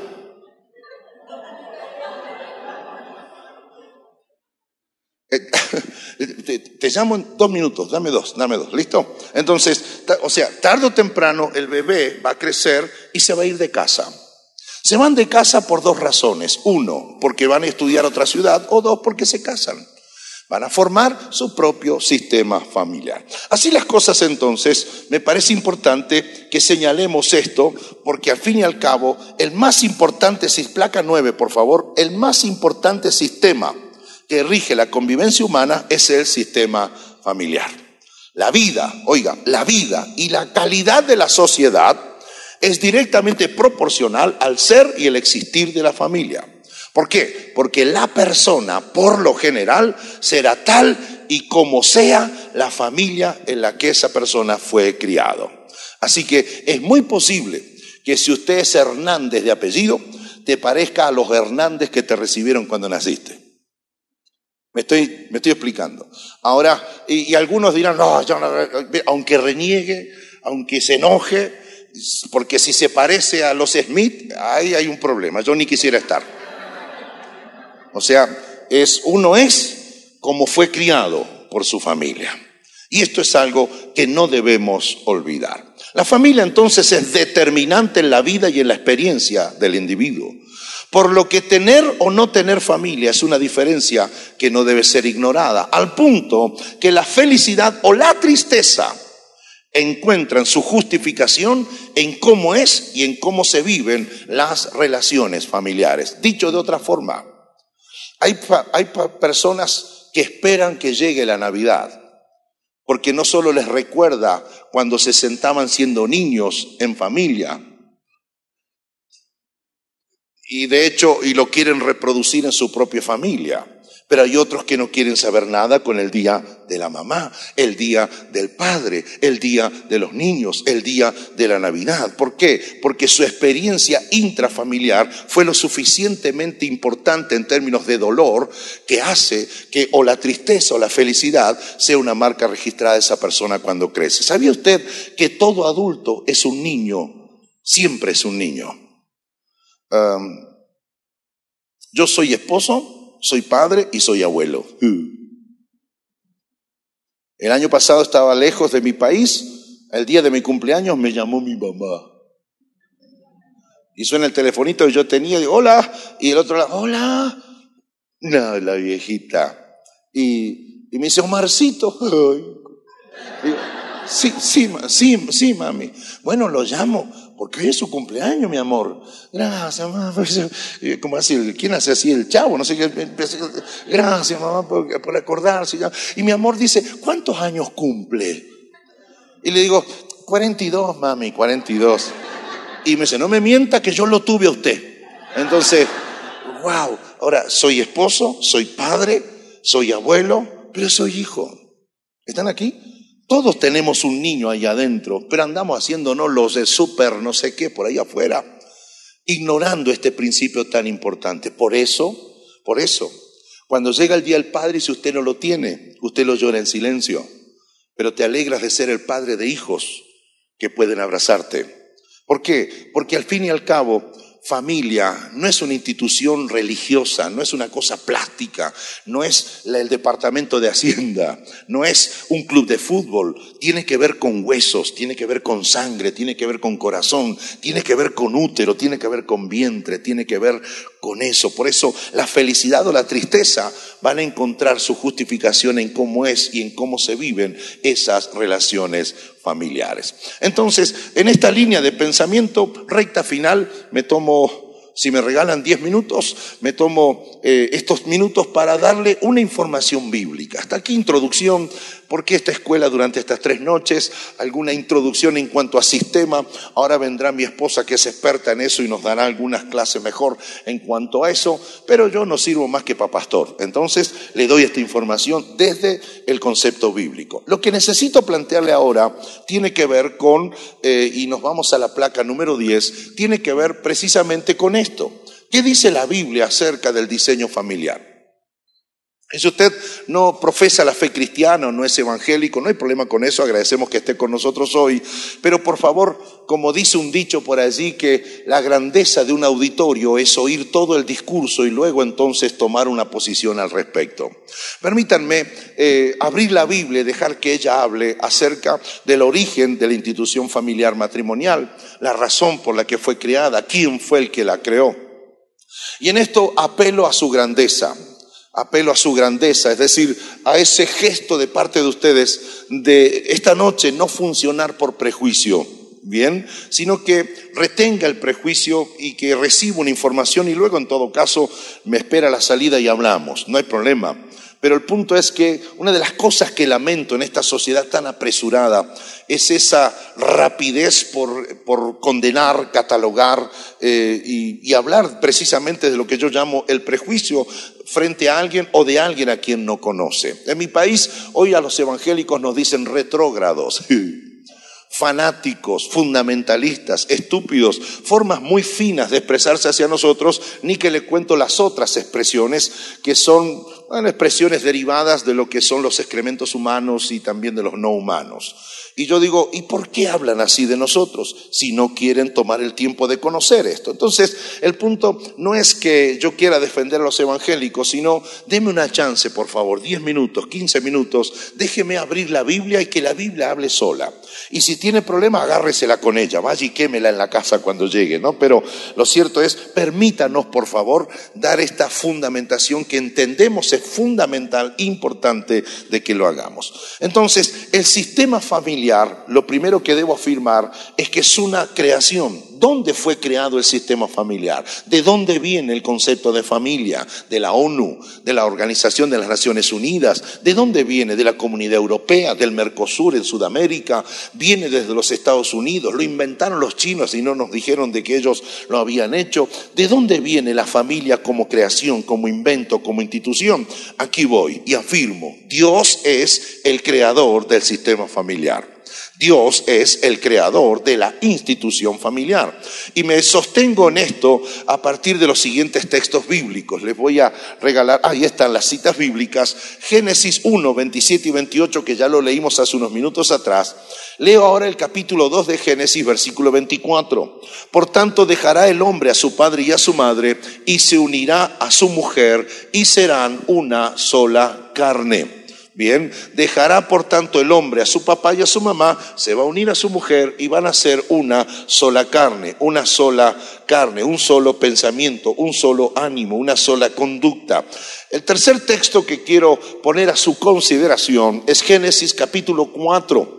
Eh, te, llamo en dos minutos, dame dos, dame dos, ¿listo? Entonces, o sea, tarde o temprano el bebé va a crecer y se va a ir de casa. Se van de casa por dos razones. Uno, porque van a estudiar otra ciudad o dos, porque se casan. Van a formar su propio sistema familiar. Así las cosas entonces, me parece importante que señalemos esto, porque al fin y al cabo, el más importante, placa 9, por favor, el más importante sistema que rige la convivencia humana es el sistema familiar. La vida, oiga, la vida y la calidad de la sociedad es directamente proporcional al ser y el existir de la familia. ¿Por qué? Porque la persona, por lo general, será tal y como sea la familia en la que esa persona fue criado. Así que es muy posible que si usted es Hernández de apellido, te parezca a los Hernández que te recibieron cuando naciste. Me estoy, me estoy explicando. Ahora, y, algunos dirán, no, no, aunque reniegue, aunque se enoje, porque si se parece a los Smith, ahí hay un problema, yo ni quisiera estar. O sea, es, uno es como fue criado por su familia. Y esto es algo que no debemos olvidar. La familia entonces es determinante en la vida y en la experiencia del individuo. Por lo que tener o no tener familia es una diferencia que no debe ser ignorada, al punto que la felicidad o la tristeza encuentran su justificación en cómo es y en cómo se viven las relaciones familiares. Dicho de otra forma, hay, personas que esperan que llegue la Navidad, porque no solo les recuerda cuando se sentaban siendo niños en familia, y de hecho, y lo quieren reproducir en su propia familia pero hay otros que no quieren saber nada con el día de la mamá, el día del padre, el día de los niños, el día de la Navidad. ¿Por qué? Porque su experiencia intrafamiliar fue lo suficientemente importante en términos de dolor que hace que o la tristeza o la felicidad sea una marca registrada de esa persona cuando crece. ¿Sabía usted que todo adulto es un niño? Siempre es un niño. yo soy esposo, soy padre y soy abuelo. El año pasado estaba lejos de mi país, el día de mi cumpleaños me llamó mi mamá. Y suena el telefonito que yo tenía, digo, hola, y el otro lado, hola. No, la viejita. Y, me dice, Omarcito. sí, sí, sí, sí, mami. Bueno, lo llamo. Porque hoy es su cumpleaños, mi amor. Gracias, mamá. Como así, ¿quién hace así? El chavo, no sé qué. Gracias, mamá, por, por acordarse. Y mi amor dice, ¿cuántos años cumple? Y le digo, 42, mami, 42. Y me dice, no me mienta que yo lo tuve a usted. Entonces, wow. Ahora, soy esposo, soy padre, soy abuelo, pero soy hijo. ¿Están aquí? Todos tenemos un niño ahí adentro, pero andamos haciéndonos los de súper no sé qué por ahí afuera, ignorando este principio tan importante. Por eso, por eso, cuando llega el día del Padre si usted no lo tiene, usted lo llora en silencio, pero te alegras de ser el padre de hijos que pueden abrazarte. ¿Por qué? Porque al fin y al cabo, familia no es una institución religiosa, no es una cosa plástica, no es el departamento de Hacienda, no es un club de fútbol, tiene que ver con huesos, tiene que ver con sangre, tiene que ver con corazón, tiene que ver con útero, tiene que ver con vientre, tiene que ver con eso. Por eso la felicidad o la tristeza van a encontrar su justificación en cómo es y en cómo se viven esas relaciones familiares. Entonces, en esta línea de pensamiento, recta final, me tomo si me regalan 10 minutos, me tomo eh, estos minutos para darle una información bíblica. Hasta aquí introducción, ¿por qué esta escuela durante estas tres noches? Alguna introducción en cuanto a sistema. Ahora vendrá mi esposa que es experta en eso y nos dará algunas clases mejor en cuanto a eso, pero yo no sirvo más que para pastor. Entonces le doy esta información desde el concepto bíblico. Lo que necesito plantearle ahora tiene que ver con, eh, y nos vamos a la placa número 10, tiene que ver precisamente con esto ¿Qué dice la Biblia acerca del diseño familiar? Si usted no profesa la fe cristiana no es evangélico, no hay problema con eso, agradecemos que esté con nosotros hoy, pero por favor, como dice un dicho por allí, que la grandeza de un auditorio es oír todo el discurso y luego entonces tomar una posición al respecto. Permítanme eh, abrir la Biblia y dejar que ella hable acerca del origen de la institución familiar matrimonial, la razón por la que fue creada, quién fue el que la creó. Y en esto apelo a su grandeza apelo a su grandeza, es decir, a ese gesto de parte de ustedes de esta noche no funcionar por prejuicio, bien, sino que retenga el prejuicio y que reciba una información y luego en todo caso me espera la salida y hablamos, no hay problema. Pero el punto es que una de las cosas que lamento en esta sociedad tan apresurada es esa rapidez por, condenar, catalogar eh, y, y hablar precisamente de lo que yo llamo el prejuicio frente a alguien o de alguien a quien no conoce. En mi país hoy a los evangélicos nos dicen retrógrados. fanáticos, fundamentalistas, estúpidos, formas muy finas de expresarse hacia nosotros, ni que le cuento las otras expresiones que son expresiones derivadas de lo que son los excrementos humanos y también de los no humanos. Y yo digo, ¿y por qué hablan así de nosotros si no quieren tomar el tiempo de conocer esto? Entonces, el punto no es que yo quiera defender a los evangélicos, sino deme una chance, por favor, 10 minutos, 15 minutos, déjeme abrir la Biblia y que la Biblia hable sola. Y si tiene problema, agárresela con ella, vaya y quémela en la casa cuando llegue, ¿no? Pero lo cierto es, permítanos, por favor, dar esta fundamentación que entendemos es fundamental, importante de que lo hagamos. Entonces, el sistema familiar lo primero que debo afirmar es que es una creación. ¿Dónde fue creado el sistema familiar? ¿De dónde viene el concepto de familia? ¿De la ONU? ¿De la Organización de las Naciones Unidas? ¿De dónde viene? ¿De la Comunidad Europea? ¿Del Mercosur en Sudamérica? ¿Viene desde los Estados Unidos? ¿Lo inventaron los chinos y no nos dijeron de que ellos lo habían hecho? ¿De dónde viene la familia como creación, como invento, como institución? Aquí voy y afirmo, Dios es el creador del sistema familiar. Dios es el creador de la institución familiar. Y me sostengo en esto a partir de los siguientes textos bíblicos. Les voy a regalar, ahí están las citas bíblicas, Génesis 1, 27 y 28, que ya lo leímos hace unos minutos atrás. Leo ahora el capítulo 2 de Génesis, versículo 24. Por tanto, dejará el hombre a su padre y a su madre y se unirá a su mujer y serán una sola carne. Bien, dejará por tanto el hombre a su papá y a su mamá, se va a unir a su mujer y van a ser una sola carne, una sola carne, un solo pensamiento, un solo ánimo, una sola conducta. El tercer texto que quiero poner a su consideración es Génesis capítulo 4.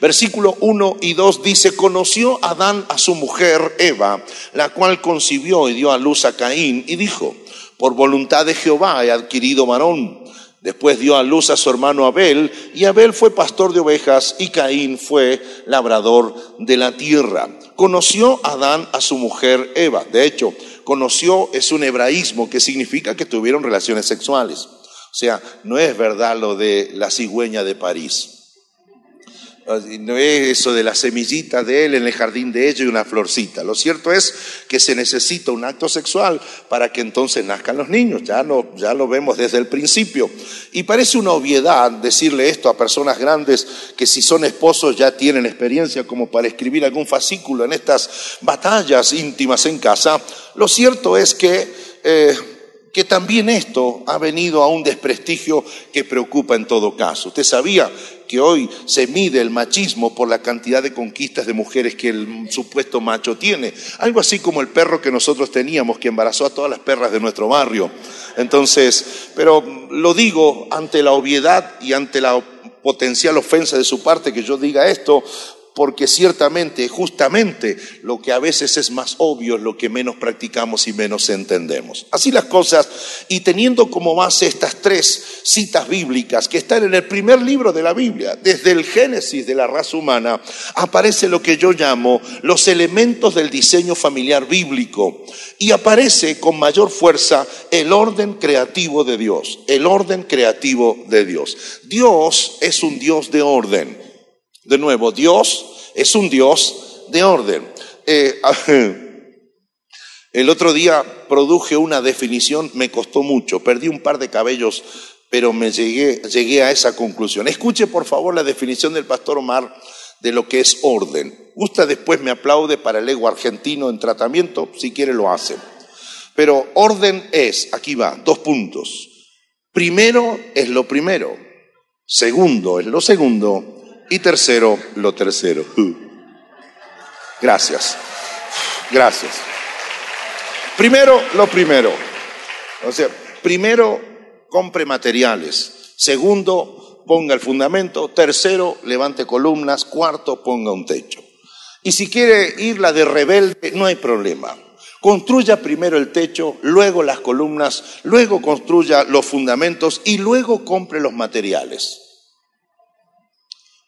Versículo 1 y 2 dice, conoció Adán a su mujer Eva, la cual concibió y dio a luz a Caín, y dijo, por voluntad de Jehová he adquirido varón. Después dio a luz a su hermano Abel, y Abel fue pastor de ovejas, y Caín fue labrador de la tierra. Conoció Adán a su mujer Eva. De hecho, conoció es un hebraísmo que significa que tuvieron relaciones sexuales. O sea, no es verdad lo de la cigüeña de París. No es eso de la semillita de él en el jardín de ella y una florcita. Lo cierto es que se necesita un acto sexual para que entonces nazcan los niños. Ya lo, ya lo vemos desde el principio. Y parece una obviedad decirle esto a personas grandes que si son esposos ya tienen experiencia como para escribir algún fascículo en estas batallas íntimas en casa. Lo cierto es que... Eh, que también esto ha venido a un desprestigio que preocupa en todo caso. Usted sabía que hoy se mide el machismo por la cantidad de conquistas de mujeres que el supuesto macho tiene. Algo así como el perro que nosotros teníamos, que embarazó a todas las perras de nuestro barrio. Entonces, pero lo digo ante la obviedad y ante la potencial ofensa de su parte que yo diga esto, porque ciertamente, justamente, lo que a veces es más obvio es lo que menos practicamos y menos entendemos. Así las cosas, y teniendo como base estas tres citas bíblicas que están en el primer libro de la Biblia, desde el Génesis de la raza humana, aparece lo que yo llamo los elementos del diseño familiar bíblico, y aparece con mayor fuerza el orden creativo de Dios, el orden creativo de Dios. Dios es un Dios de orden. De nuevo, Dios es un Dios de orden. Eh, el otro día produje una definición, me costó mucho, perdí un par de cabellos, pero me llegué, llegué a esa conclusión. Escuche por favor la definición del pastor Omar de lo que es orden. Gusta después me aplaude para el ego argentino en tratamiento, si quiere lo hace. Pero orden es, aquí va, dos puntos. Primero es lo primero, segundo es lo segundo y tercero, lo tercero. Gracias. Gracias. Primero, lo primero. O sea, primero, compre materiales. Segundo, ponga el fundamento. Tercero, levante columnas. Cuarto, ponga un techo. Y si quiere ir la de rebelde, no hay problema. Construya primero el techo, luego las columnas, luego construya los fundamentos y luego compre los materiales.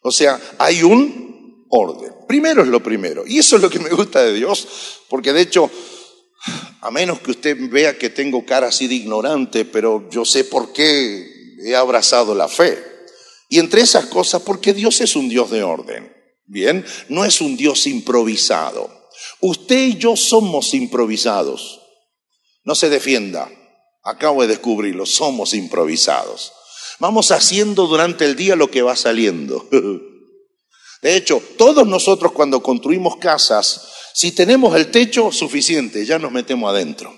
O sea, hay un orden. Primero es lo primero. Y eso es lo que me gusta de Dios, porque de hecho, a menos que usted vea que tengo cara así de ignorante, pero yo sé por qué he abrazado la fe. Y entre esas cosas, porque Dios es un Dios de orden. Bien, no es un Dios improvisado. Usted y yo somos improvisados. No se defienda. Acabo de descubrirlo, somos improvisados. Vamos haciendo durante el día lo que va saliendo. De hecho, todos nosotros cuando construimos casas, si tenemos el techo suficiente, ya nos metemos adentro.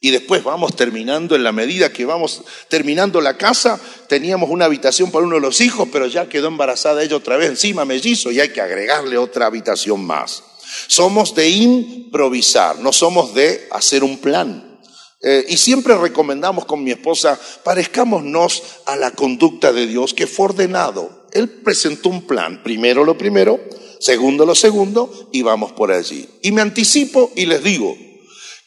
Y después vamos terminando, en la medida que vamos terminando la casa, teníamos una habitación para uno de los hijos, pero ya quedó embarazada ella otra vez encima, mellizo, y hay que agregarle otra habitación más. Somos de improvisar, no somos de hacer un plan. Eh, y siempre recomendamos con mi esposa, parezcámonos a la conducta de Dios que fue ordenado. Él presentó un plan, primero lo primero, segundo lo segundo, y vamos por allí. Y me anticipo y les digo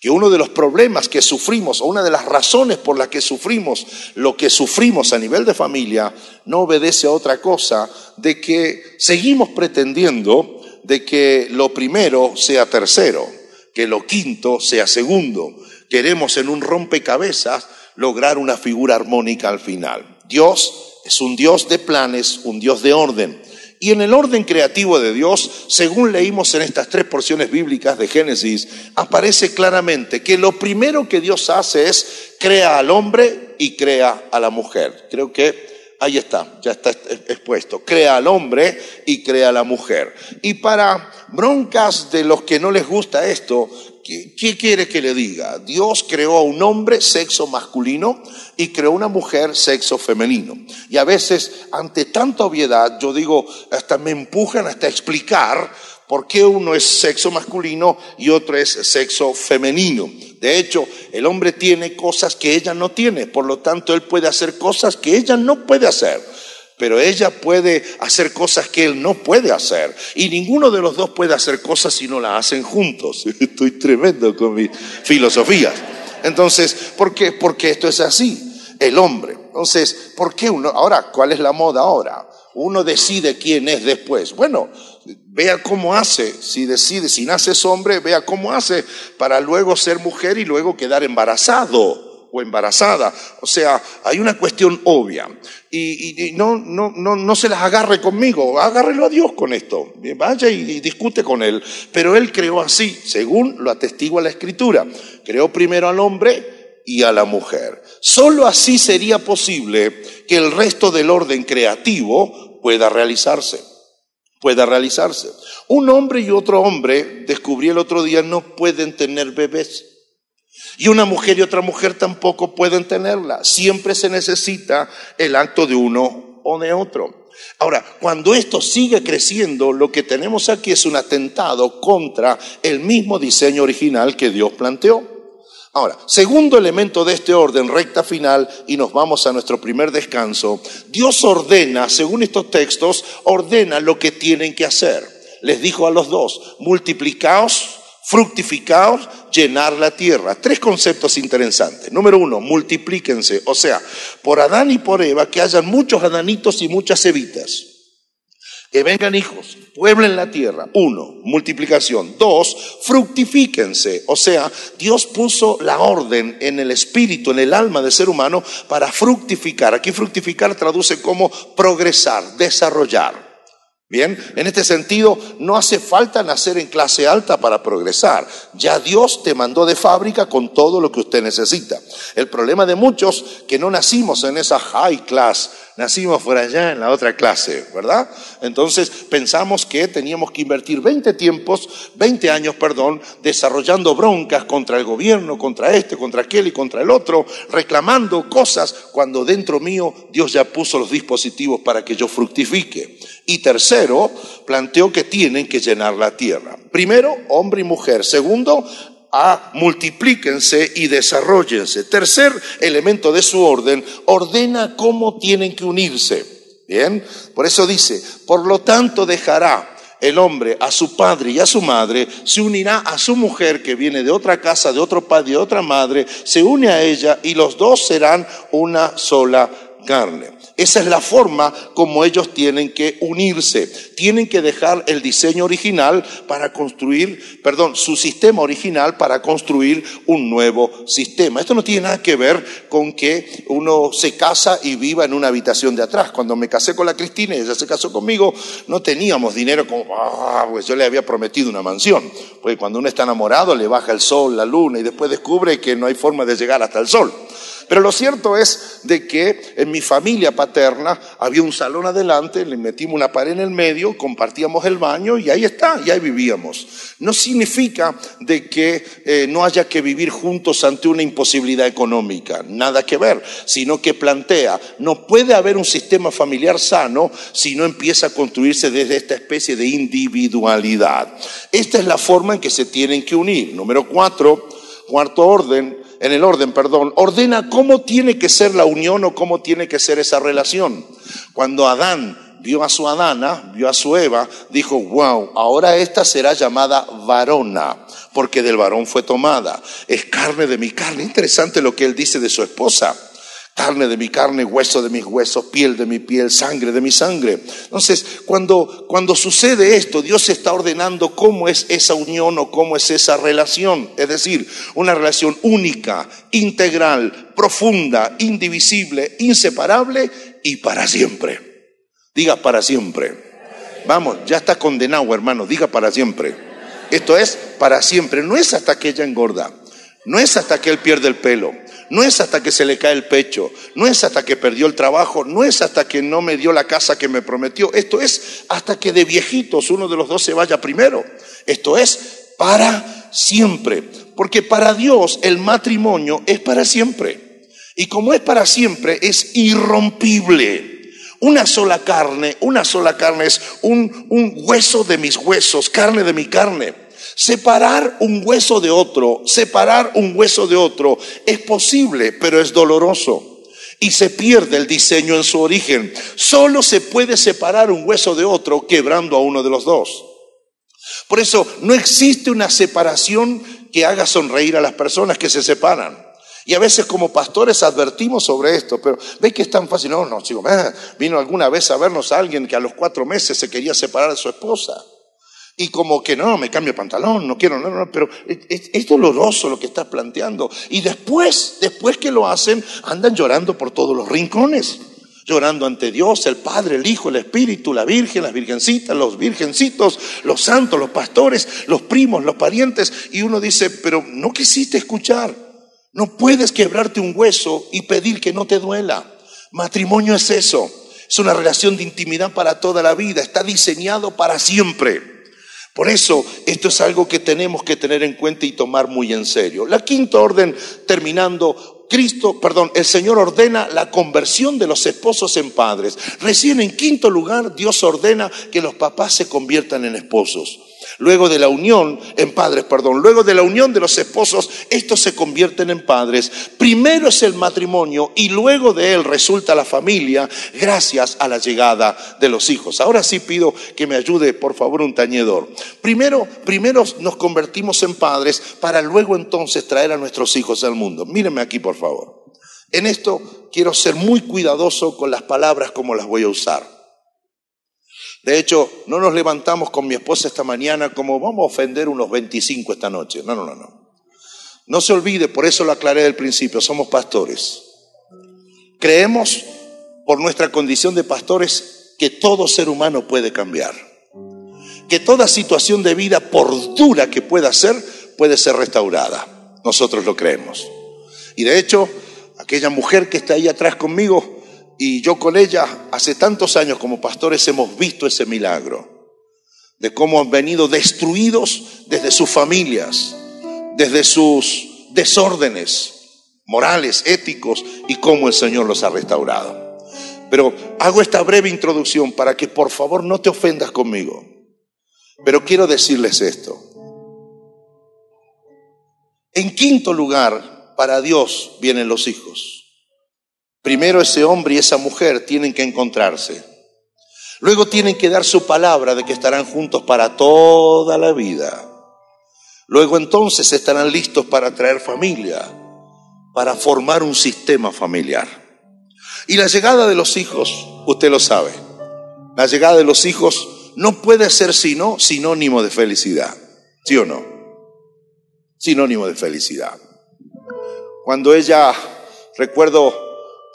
que uno de los problemas que sufrimos, o una de las razones por las que sufrimos lo que sufrimos a nivel de familia, no obedece a otra cosa de que seguimos pretendiendo de que lo primero sea tercero, que lo quinto sea segundo, queremos en un rompecabezas lograr una figura armónica al final. Dios es un Dios de planes, un Dios de orden. Y en el orden creativo de Dios, según leímos en estas tres porciones bíblicas de Génesis, aparece claramente que lo primero que Dios hace es crea al hombre y crea a la mujer. Creo que ahí está, ya está expuesto. Crea al hombre y crea a la mujer. Y para broncas de los que no les gusta esto, ¿Qué, quiere que le diga? Dios creó a un hombre sexo masculino y creó una mujer sexo femenino. Y a veces, ante tanta obviedad, yo digo, hasta me empujan hasta explicar por qué uno es sexo masculino y otro es sexo femenino. De hecho, el hombre tiene cosas que ella no tiene, por lo tanto, él puede hacer cosas que ella no puede hacer pero ella puede hacer cosas que él no puede hacer. Y ninguno de los dos puede hacer cosas si no las hacen juntos. Estoy tremendo con mi filosofía. Entonces, ¿por qué? Porque esto es así. El hombre. Entonces, ¿por qué uno? Ahora, ¿cuál es la moda ahora? Uno decide quién es después. Bueno, vea cómo hace. Si decide, si naces hombre, vea cómo hace para luego ser mujer y luego quedar embarazado. O embarazada. O sea, hay una cuestión obvia. Y, no, no, no, no se las agarre conmigo, agárrelo a Dios con esto. Vaya y, discute con Él. Pero Él creó así, según lo atestigua la Escritura. Creó primero al hombre y a la mujer. Solo así sería posible que el resto del orden creativo pueda realizarse. Pueda realizarse. Un hombre y otro hombre, descubrí el otro día, no pueden tener bebés. Y una mujer y otra mujer tampoco pueden tenerla. Siempre se necesita el acto de uno o de otro. Ahora, cuando esto sigue creciendo, lo que tenemos aquí es un atentado contra el mismo diseño original que Dios planteó. Ahora, segundo elemento de este orden, recta final, y nos vamos a nuestro primer descanso. Dios ordena, según estos textos, ordena lo que tienen que hacer. Les dijo a los dos, multiplicaos, fructificaos, llenar la tierra. Tres conceptos interesantes. Número uno, multiplíquense, o sea, por Adán y por Eva, que hayan muchos adanitos y muchas evitas. Que vengan hijos, pueblen la tierra. Uno, multiplicación. Dos, fructifíquense. O sea, Dios puso la orden en el espíritu, en el alma del ser humano para fructificar. Aquí fructificar traduce como progresar, desarrollar. Bien, en este sentido, no hace falta nacer en clase alta para progresar. Ya Dios te mandó de fábrica con todo lo que usted necesita. El problema de muchos que no nacimos en esa high class, nacimos por allá en la otra clase, ¿verdad? Entonces pensamos que teníamos que invertir 20 tiempos, 20 años, perdón, desarrollando broncas contra el gobierno, contra este, contra aquel y contra el otro, reclamando cosas cuando dentro mío Dios ya puso los dispositivos para que yo fructifique. Y tercero, planteó que tienen que llenar la tierra. Primero, hombre y mujer. Segundo, a multiplíquense y desarrollense. Tercer elemento de su orden, ordena cómo tienen que unirse. Bien, por eso dice, por lo tanto dejará el hombre a su padre y a su madre, se unirá a su mujer que viene de otra casa, de otro padre de otra madre, se une a ella y los dos serán una sola carne. Esa es la forma como ellos tienen que unirse. Tienen que dejar el diseño original para construir, perdón, su sistema original para construir un nuevo sistema. Esto no tiene nada que ver con que uno se casa y viva en una habitación de atrás. Cuando me casé con la Cristina y ella se casó conmigo, no teníamos dinero como, ah, pues yo le había prometido una mansión. Porque cuando uno está enamorado le baja el sol, la luna y después descubre que no hay forma de llegar hasta el sol. Pero lo cierto es de que en mi familia paterna había un salón adelante, le metimos una pared en el medio, compartíamos el baño y ahí está, y ahí vivíamos. No significa de que eh, no haya que vivir juntos ante una imposibilidad económica, nada que ver, sino que plantea, no puede haber un sistema familiar sano si no empieza a construirse desde esta especie de individualidad. Esta es la forma en que se tienen que unir. Número cuatro, cuarto orden, en el orden, perdón, ordena cómo tiene que ser la unión o cómo tiene que ser esa relación. Cuando Adán vio a su Adana, vio a su Eva, dijo, wow, ahora esta será llamada varona, porque del varón fue tomada. Es carne de mi carne. Interesante lo que él dice de su esposa carne de mi carne, hueso de mis huesos, piel de mi piel, sangre de mi sangre. Entonces, cuando, cuando sucede esto, Dios está ordenando cómo es esa unión o cómo es esa relación. Es decir, una relación única, integral, profunda, indivisible, inseparable y para siempre. Diga para siempre. Vamos, ya está condenado, hermano, diga para siempre. Esto es para siempre, no es hasta que ella engorda, no es hasta que él pierde el pelo, no es hasta que se le cae el pecho, no es hasta que perdió el trabajo, no es hasta que no me dio la casa que me prometió, esto es hasta que de viejitos uno de los dos se vaya primero. Esto es para siempre, porque para Dios el matrimonio es para siempre. Y como es para siempre, es irrompible. Una sola carne, una sola carne es un, hueso de mis huesos, carne de mi carne. Separar un hueso de otro, separar un hueso de otro es posible, pero es doloroso. Y se pierde el diseño en su origen. Solo se puede separar un hueso de otro quebrando a uno de los dos. Por eso no existe una separación que haga sonreír a las personas que se separan. Y a veces como pastores advertimos sobre esto, pero ve que es tan fácil. No, no, chico, vino alguna vez a vernos alguien que a los cuatro meses se quería separar de su esposa. Y como que no, me cambio pantalón, no quiero, no, no, pero es, es, doloroso lo que estás planteando. Y después, después que lo hacen, andan llorando por todos los rincones. Llorando ante Dios, el Padre, el Hijo, el Espíritu, la Virgen, las virgencitas, los virgencitos, los santos, los pastores, los primos, los parientes. Y uno dice, pero no quisiste escuchar. No puedes quebrarte un hueso y pedir que no te duela. Matrimonio es eso. Es una relación de intimidad para toda la vida. Está diseñado para siempre. Por eso, esto es algo que tenemos que tener en cuenta y tomar muy en serio. La quinta orden, terminando, Cristo, perdón, el Señor ordena la conversión de los esposos en padres. Recién en quinto lugar, Dios ordena que los papás se conviertan en esposos. Luego de la unión, en padres, perdón, luego de la unión de los esposos, estos se convierten en padres. Primero es el matrimonio y luego de él resulta la familia gracias a la llegada de los hijos. Ahora sí pido que me ayude, por favor, un tañedor. Primero, primero nos convertimos en padres para luego entonces traer a nuestros hijos al mundo. Mírenme aquí, por favor. En esto quiero ser muy cuidadoso con las palabras como las voy a usar. De hecho, no nos levantamos con mi esposa esta mañana como vamos a ofender unos 25 esta noche. No, no, no, no. No se olvide, por eso lo aclaré del principio, somos pastores. Creemos por nuestra condición de pastores que todo ser humano puede cambiar. Que toda situación de vida, por dura que pueda ser, puede ser restaurada. Nosotros lo creemos. Y de hecho, aquella mujer que está ahí atrás conmigo, y yo con ella, hace tantos años como pastores, hemos visto ese milagro de cómo han venido destruidos desde sus familias, desde sus desórdenes morales, éticos, y cómo el Señor los ha restaurado. Pero hago esta breve introducción para que por favor no te ofendas conmigo. Pero quiero decirles esto. En quinto lugar, para Dios vienen los hijos. Primero ese hombre y esa mujer tienen que encontrarse. Luego tienen que dar su palabra de que estarán juntos para toda la vida. Luego entonces estarán listos para traer familia, para formar un sistema familiar. Y la llegada de los hijos, usted lo sabe, la llegada de los hijos no puede ser sino sinónimo de felicidad. ¿Sí o no? Sinónimo de felicidad. Cuando ella, recuerdo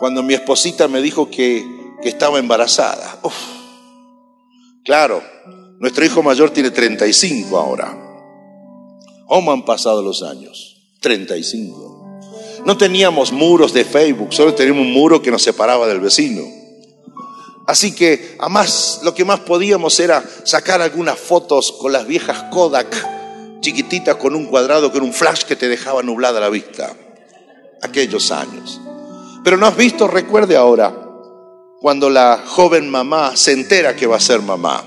cuando mi esposita me dijo que, estaba embarazada. Claro, nuestro hijo mayor tiene 35 ahora. ¿Cómo han pasado los años? 35. No teníamos muros de Facebook, solo teníamos un muro que nos separaba del vecino. Así que, además, lo que más podíamos era sacar algunas fotos con las viejas Kodak, chiquititas con un cuadrado, con un flash que te dejaba nublada la vista. Aquellos años. Pero no has visto, recuerde ahora, cuando la joven mamá se entera que va a ser mamá.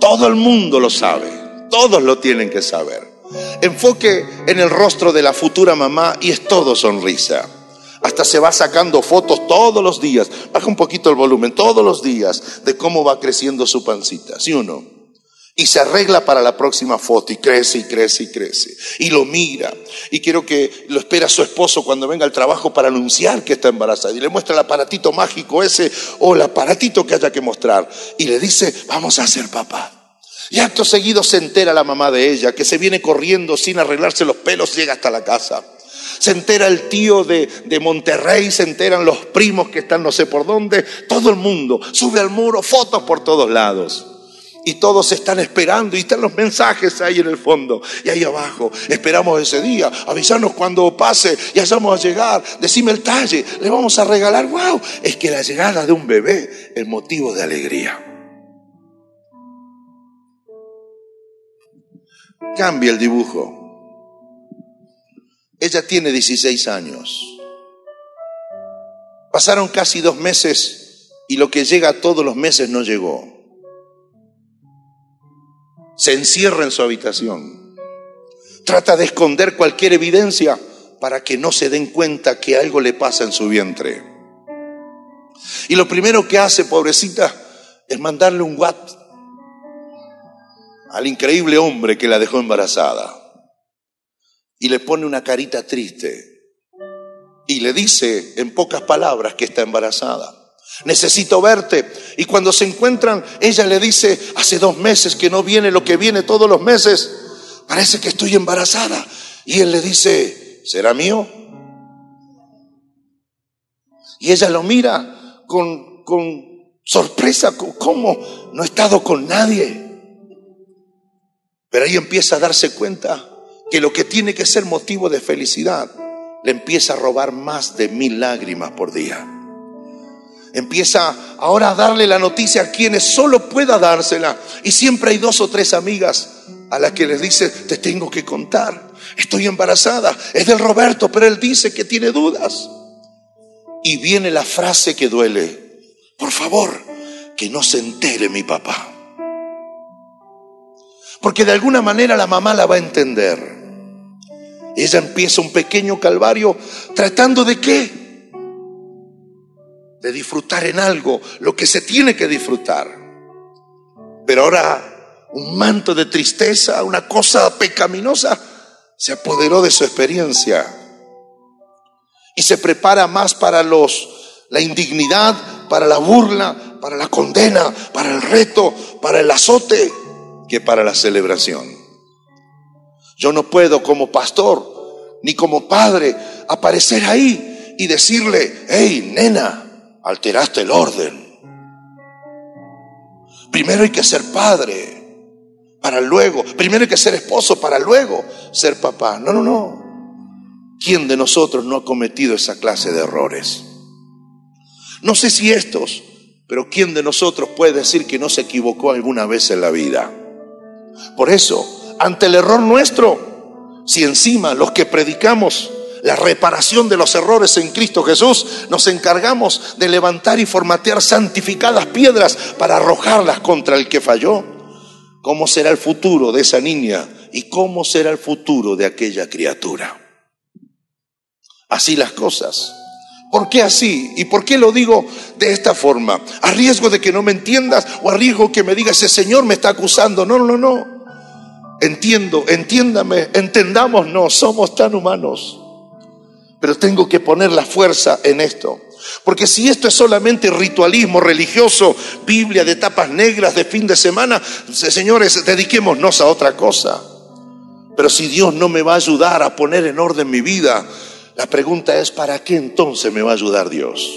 Todo el mundo lo sabe, todos lo tienen que saber. Enfoque en el rostro de la futura mamá y es todo sonrisa. Hasta se va sacando fotos todos los días. Baja un poquito el volumen, todos los días, de cómo va creciendo su pancita. ¿Sí o no? Y se arregla para la próxima foto y crece y crece y crece. Y lo mira. Y quiero que lo espera su esposo cuando venga al trabajo para anunciar que está embarazada. Y le muestra el aparatito mágico ese o el aparatito que haya que mostrar. Y le dice, vamos a ser papá. Y acto seguido se entera la mamá de ella, que se viene corriendo sin arreglarse los pelos, llega hasta la casa. Se entera el tío de, de, Monterrey, se enteran los primos que están no sé por dónde, todo el mundo sube al muro, fotos por todos lados. Y todos están esperando y están los mensajes ahí en el fondo y ahí abajo. Esperamos ese día, avisarnos cuando pase, ya vamos a llegar, decime el talle, le vamos a regalar, wow, es que la llegada de un bebé es motivo de alegría. Cambia el dibujo. Ella tiene 16 años. Pasaron casi dos meses y lo que llega todos los meses no llegó se encierra en su habitación. Trata de esconder cualquier evidencia para que no se den cuenta que algo le pasa en su vientre. Y lo primero que hace, pobrecita, es mandarle un WhatsApp al increíble hombre que la dejó embarazada. Y le pone una carita triste. Y le dice en pocas palabras que está embarazada. Necesito verte. Y cuando se encuentran, ella le dice, hace dos meses que no viene lo que viene todos los meses, parece que estoy embarazada. Y él le dice, ¿será mío? Y ella lo mira con, con sorpresa, ¿cómo? No he estado con nadie. Pero ahí empieza a darse cuenta que lo que tiene que ser motivo de felicidad le empieza a robar más de mil lágrimas por día. Empieza ahora a darle la noticia a quienes solo pueda dársela. Y siempre hay dos o tres amigas a las que les dice, te tengo que contar, estoy embarazada, es del Roberto, pero él dice que tiene dudas. Y viene la frase que duele, por favor, que no se entere mi papá. Porque de alguna manera la mamá la va a entender. Ella empieza un pequeño calvario tratando de qué? De disfrutar en algo lo que se tiene que disfrutar. Pero ahora un manto de tristeza, una cosa pecaminosa, se apoderó de su experiencia. Y se prepara más para los la indignidad, para la burla, para la condena, para el reto, para el azote, que para la celebración. Yo no puedo como pastor ni como padre aparecer ahí y decirle, hey, nena, alteraste el orden. Primero hay que ser padre para luego, primero hay que ser esposo para luego ser papá. No, no, no. ¿Quién de nosotros no ha cometido esa clase de errores? No sé si estos, pero ¿quién de nosotros puede decir que no se equivocó alguna vez en la vida? Por eso, ante el error nuestro, si encima los que predicamos la reparación de los errores en Cristo Jesús, nos encargamos de levantar y formatear santificadas piedras para arrojarlas contra el que falló, ¿cómo será el futuro de esa niña y cómo será el futuro de aquella criatura? Así las cosas. ¿Por qué así? ¿Y por qué lo digo de esta forma? ¿A riesgo de que no me entiendas o a riesgo que me digas, ese Señor me está acusando? No, no, no. Entiendo, entiéndame, entendámonos, somos tan humanos. Pero tengo que poner la fuerza en esto. Porque si esto es solamente ritualismo religioso, Biblia de tapas negras de fin de semana, señores, dediquémonos a otra cosa. Pero si Dios no me va a ayudar a poner en orden mi vida, la pregunta es, ¿para qué entonces me va a ayudar Dios?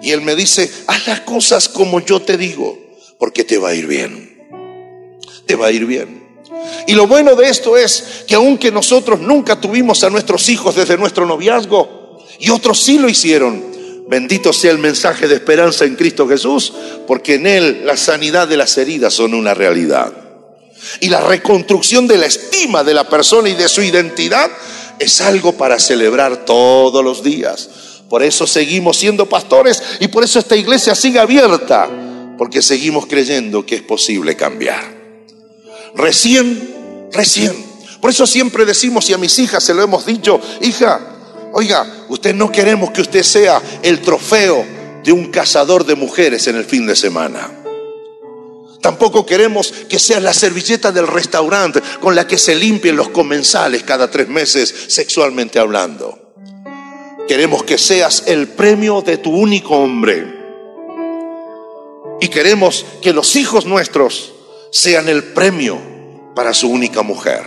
Y Él me dice, haz las cosas como yo te digo, porque te va a ir bien. Te va a ir bien. Y lo bueno de esto es que aunque nosotros nunca tuvimos a nuestros hijos desde nuestro noviazgo, y otros sí lo hicieron, bendito sea el mensaje de esperanza en Cristo Jesús, porque en Él la sanidad de las heridas son una realidad. Y la reconstrucción de la estima de la persona y de su identidad es algo para celebrar todos los días. Por eso seguimos siendo pastores y por eso esta iglesia sigue abierta, porque seguimos creyendo que es posible cambiar. Recién, recién. Por eso siempre decimos, y a mis hijas se lo hemos dicho, hija, oiga, usted no queremos que usted sea el trofeo de un cazador de mujeres en el fin de semana. Tampoco queremos que seas la servilleta del restaurante con la que se limpien los comensales cada tres meses sexualmente hablando. Queremos que seas el premio de tu único hombre. Y queremos que los hijos nuestros sean el premio para su única mujer.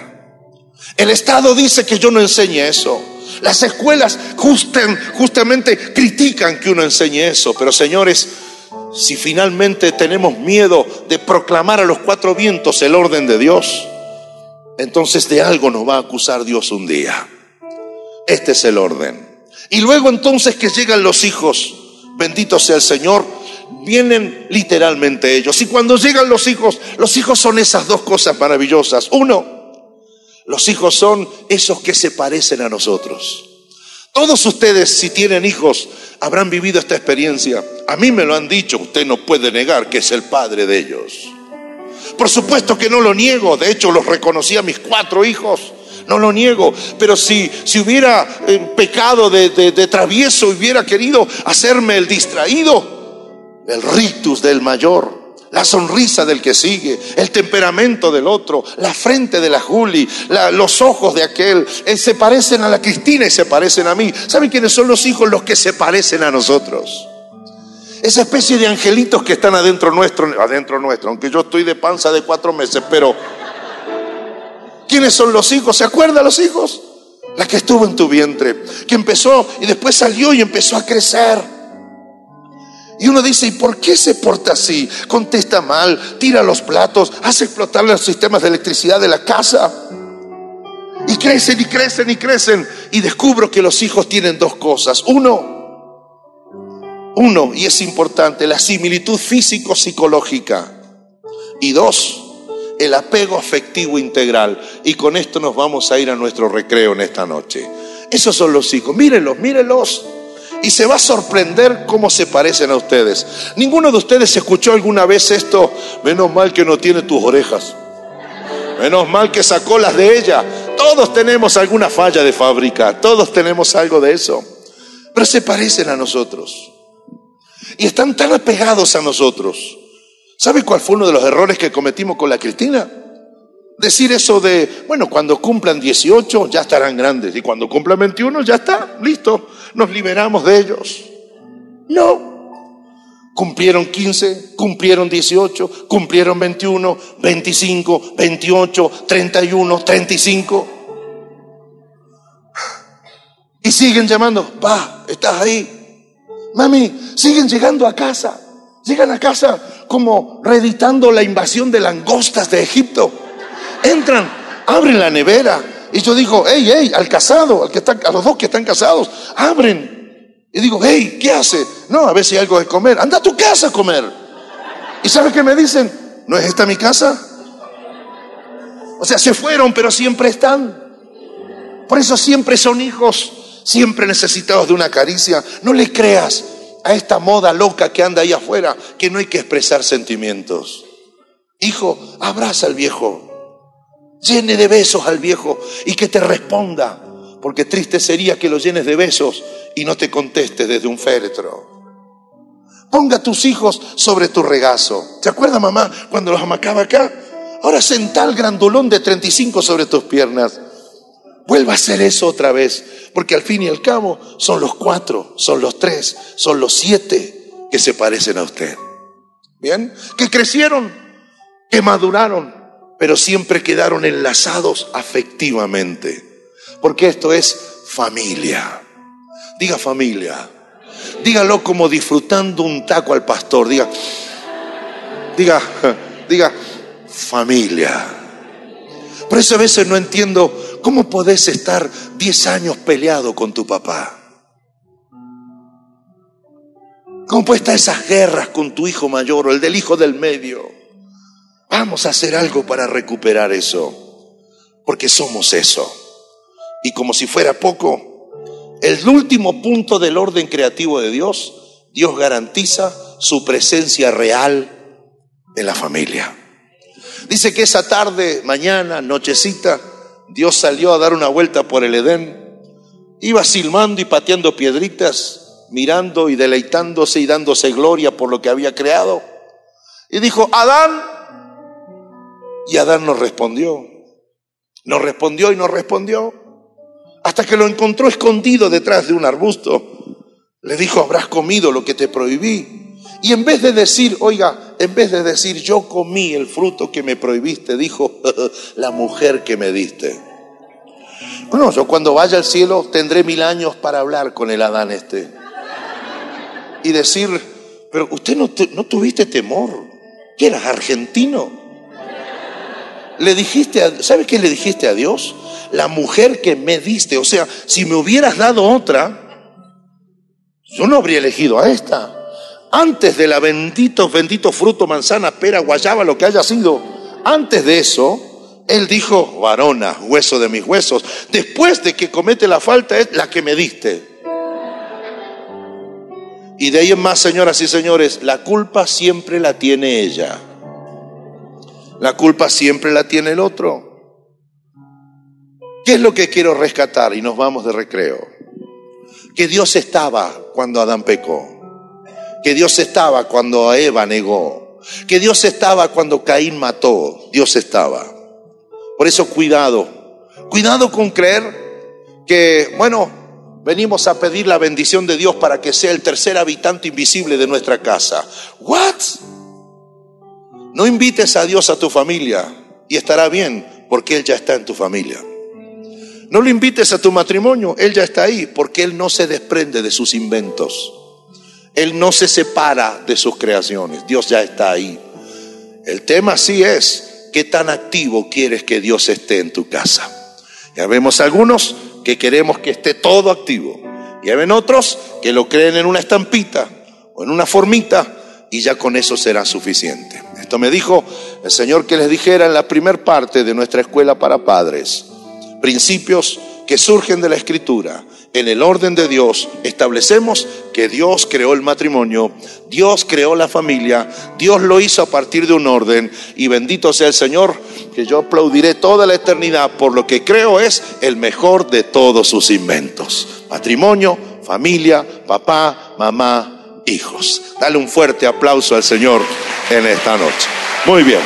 El Estado dice que yo no enseñe eso. Las escuelas justamente critican que uno enseñe eso. Pero señores, si finalmente tenemos miedo de proclamar a los cuatro vientos el orden de Dios, entonces de algo nos va a acusar Dios un día. Este es el orden. Y luego entonces que llegan los hijos, bendito sea el Señor, vienen literalmente ellos. Y cuando llegan los hijos, los hijos son esas dos cosas maravillosas. Uno, los hijos son esos que se parecen a nosotros. Todos ustedes, si tienen hijos, habrán vivido esta experiencia. A mí me lo han dicho, usted no puede negar que es el padre de ellos. Por supuesto que no lo niego, de hecho los reconocí a mis cuatro hijos, no lo niego, pero si, si hubiera eh, pecado de, de travieso, hubiera querido hacerme el distraído, el rictus del mayor, la sonrisa del que sigue, el temperamento del otro, la frente de la Juli, los ojos de aquel, eh, se parecen a la Cristina y se parecen a mí. ¿Saben quiénes son los hijos los que se parecen a nosotros? Esa especie de angelitos que están adentro nuestro, adentro nuestro, aunque yo estoy de panza de cuatro meses, pero ¿quiénes son los hijos? ¿Se acuerdan los hijos? La que estuvo en tu vientre, que empezó y después salió y empezó a crecer. Y uno dice, ¿y por qué se porta así? Contesta mal, tira los platos, hace explotar los sistemas de electricidad de la casa. Y crecen y crecen y crecen. Y descubro que los hijos tienen dos cosas. Uno, uno, y es importante, la similitud físico-psicológica. Y dos, el apego afectivo integral. Y con esto nos vamos a ir a nuestro recreo en esta noche. Esos son los hijos. Mírenlos, mírenlos. Y se va a sorprender cómo se parecen a ustedes. Ninguno de ustedes escuchó alguna vez esto. Menos mal que no tiene tus orejas. Menos mal que sacó las de ella. Todos tenemos alguna falla de fábrica. Todos tenemos algo de eso. Pero se parecen a nosotros. Y están tan apegados a nosotros. ¿Sabe cuál fue uno de los errores que cometimos con la Cristina? Decir eso de, bueno, cuando cumplan 18 ya estarán grandes y cuando cumplan 21 ya está, listo, nos liberamos de ellos. No. Cumplieron 15, cumplieron 18, cumplieron 21, 25, 28, 31, 35. Y siguen llamando, pa, estás ahí, Mami, siguen llegando a casa. Llegan a casa como reeditando la invasión de langostas de Egipto. Entran, abren la nevera. Y yo digo, hey, hey, al casado, a los dos que están casados, abren. Y digo, hey, ¿qué hace? No, a ver si hay algo de comer. Anda a tu casa a comer. ¿Y sabes qué me dicen? ¿No es esta mi casa? O sea, se fueron, pero siempre están. Por eso siempre son hijos siempre necesitados de una caricia. No le creas a esta moda loca que anda ahí afuera, que no hay que expresar sentimientos. Hijo, abraza al viejo, llene de besos al viejo y que te responda, porque triste sería que lo llenes de besos y no te conteste desde un féretro. Ponga a tus hijos sobre tu regazo. ¿Te acuerdas, mamá, cuando los amacaba acá? Ahora senta el grandulón de 35 sobre tus piernas. Vuelva a hacer eso otra vez, porque al fin y al cabo son los cuatro, son los tres, son los siete que se parecen a usted. ¿Bien? Que crecieron, que maduraron, pero siempre quedaron enlazados afectivamente, porque esto es familia. Diga familia. Dígalo como disfrutando un taco al pastor. Diga, diga, diga familia. Por eso a veces no entiendo cómo podés estar 10 años peleado con tu papá. ¿Cómo puede estar esas guerras con tu hijo mayor o el del hijo del medio? Vamos a hacer algo para recuperar eso, porque somos eso. Y como si fuera poco, el último punto del orden creativo de Dios, Dios garantiza su presencia real en la familia. Dice que esa tarde, mañana, nochecita, Dios salió a dar una vuelta por el Edén. Iba silmando y pateando piedritas, mirando y deleitándose y dándose gloria por lo que había creado. Y dijo, Adán. Y Adán nos respondió. Nos respondió y nos respondió. Hasta que lo encontró escondido detrás de un arbusto. Le dijo, habrás comido lo que te prohibí. Y en vez de decir, oiga, en vez de decir yo comí el fruto que me prohibiste, dijo la mujer que me diste. Bueno, yo cuando vaya al cielo tendré mil años para hablar con el Adán este. Y decir, pero usted no, no tuviste temor, que eras argentino. Le dijiste, a, ¿sabe qué le dijiste a Dios? La mujer que me diste, o sea, si me hubieras dado otra, yo no habría elegido a esta antes de la bendito, bendito fruto, manzana, pera, guayaba, lo que haya sido, antes de eso, él dijo, varona, hueso de mis huesos. Después de que comete la falta es la que me diste. Y de ahí en más, señoras y señores, la culpa siempre la tiene ella. La culpa siempre la tiene el otro. ¿Qué es lo que quiero rescatar? Y nos vamos de recreo. Que Dios estaba cuando Adán pecó que Dios estaba cuando Eva negó, que Dios estaba cuando Caín mató, Dios estaba. Por eso cuidado, cuidado con creer que, bueno, venimos a pedir la bendición de Dios para que sea el tercer habitante invisible de nuestra casa. ¿What? No invites a Dios a tu familia y estará bien porque Él ya está en tu familia. No lo invites a tu matrimonio, Él ya está ahí porque Él no se desprende de sus inventos. Él no se separa de sus creaciones, Dios ya está ahí. El tema sí es, ¿qué tan activo quieres que Dios esté en tu casa? Ya vemos algunos que queremos que esté todo activo. Y ven otros que lo creen en una estampita o en una formita y ya con eso será suficiente. Esto me dijo el Señor que les dijera en la primer parte de nuestra escuela para padres. Principios que surgen de la escritura. En el orden de Dios establecemos que Dios creó el matrimonio, Dios creó la familia, Dios lo hizo a partir de un orden y bendito sea el Señor que yo aplaudiré toda la eternidad por lo que creo es el mejor de todos sus inventos. Matrimonio, familia, papá, mamá, hijos. Dale un fuerte aplauso al Señor en esta noche. Muy bien.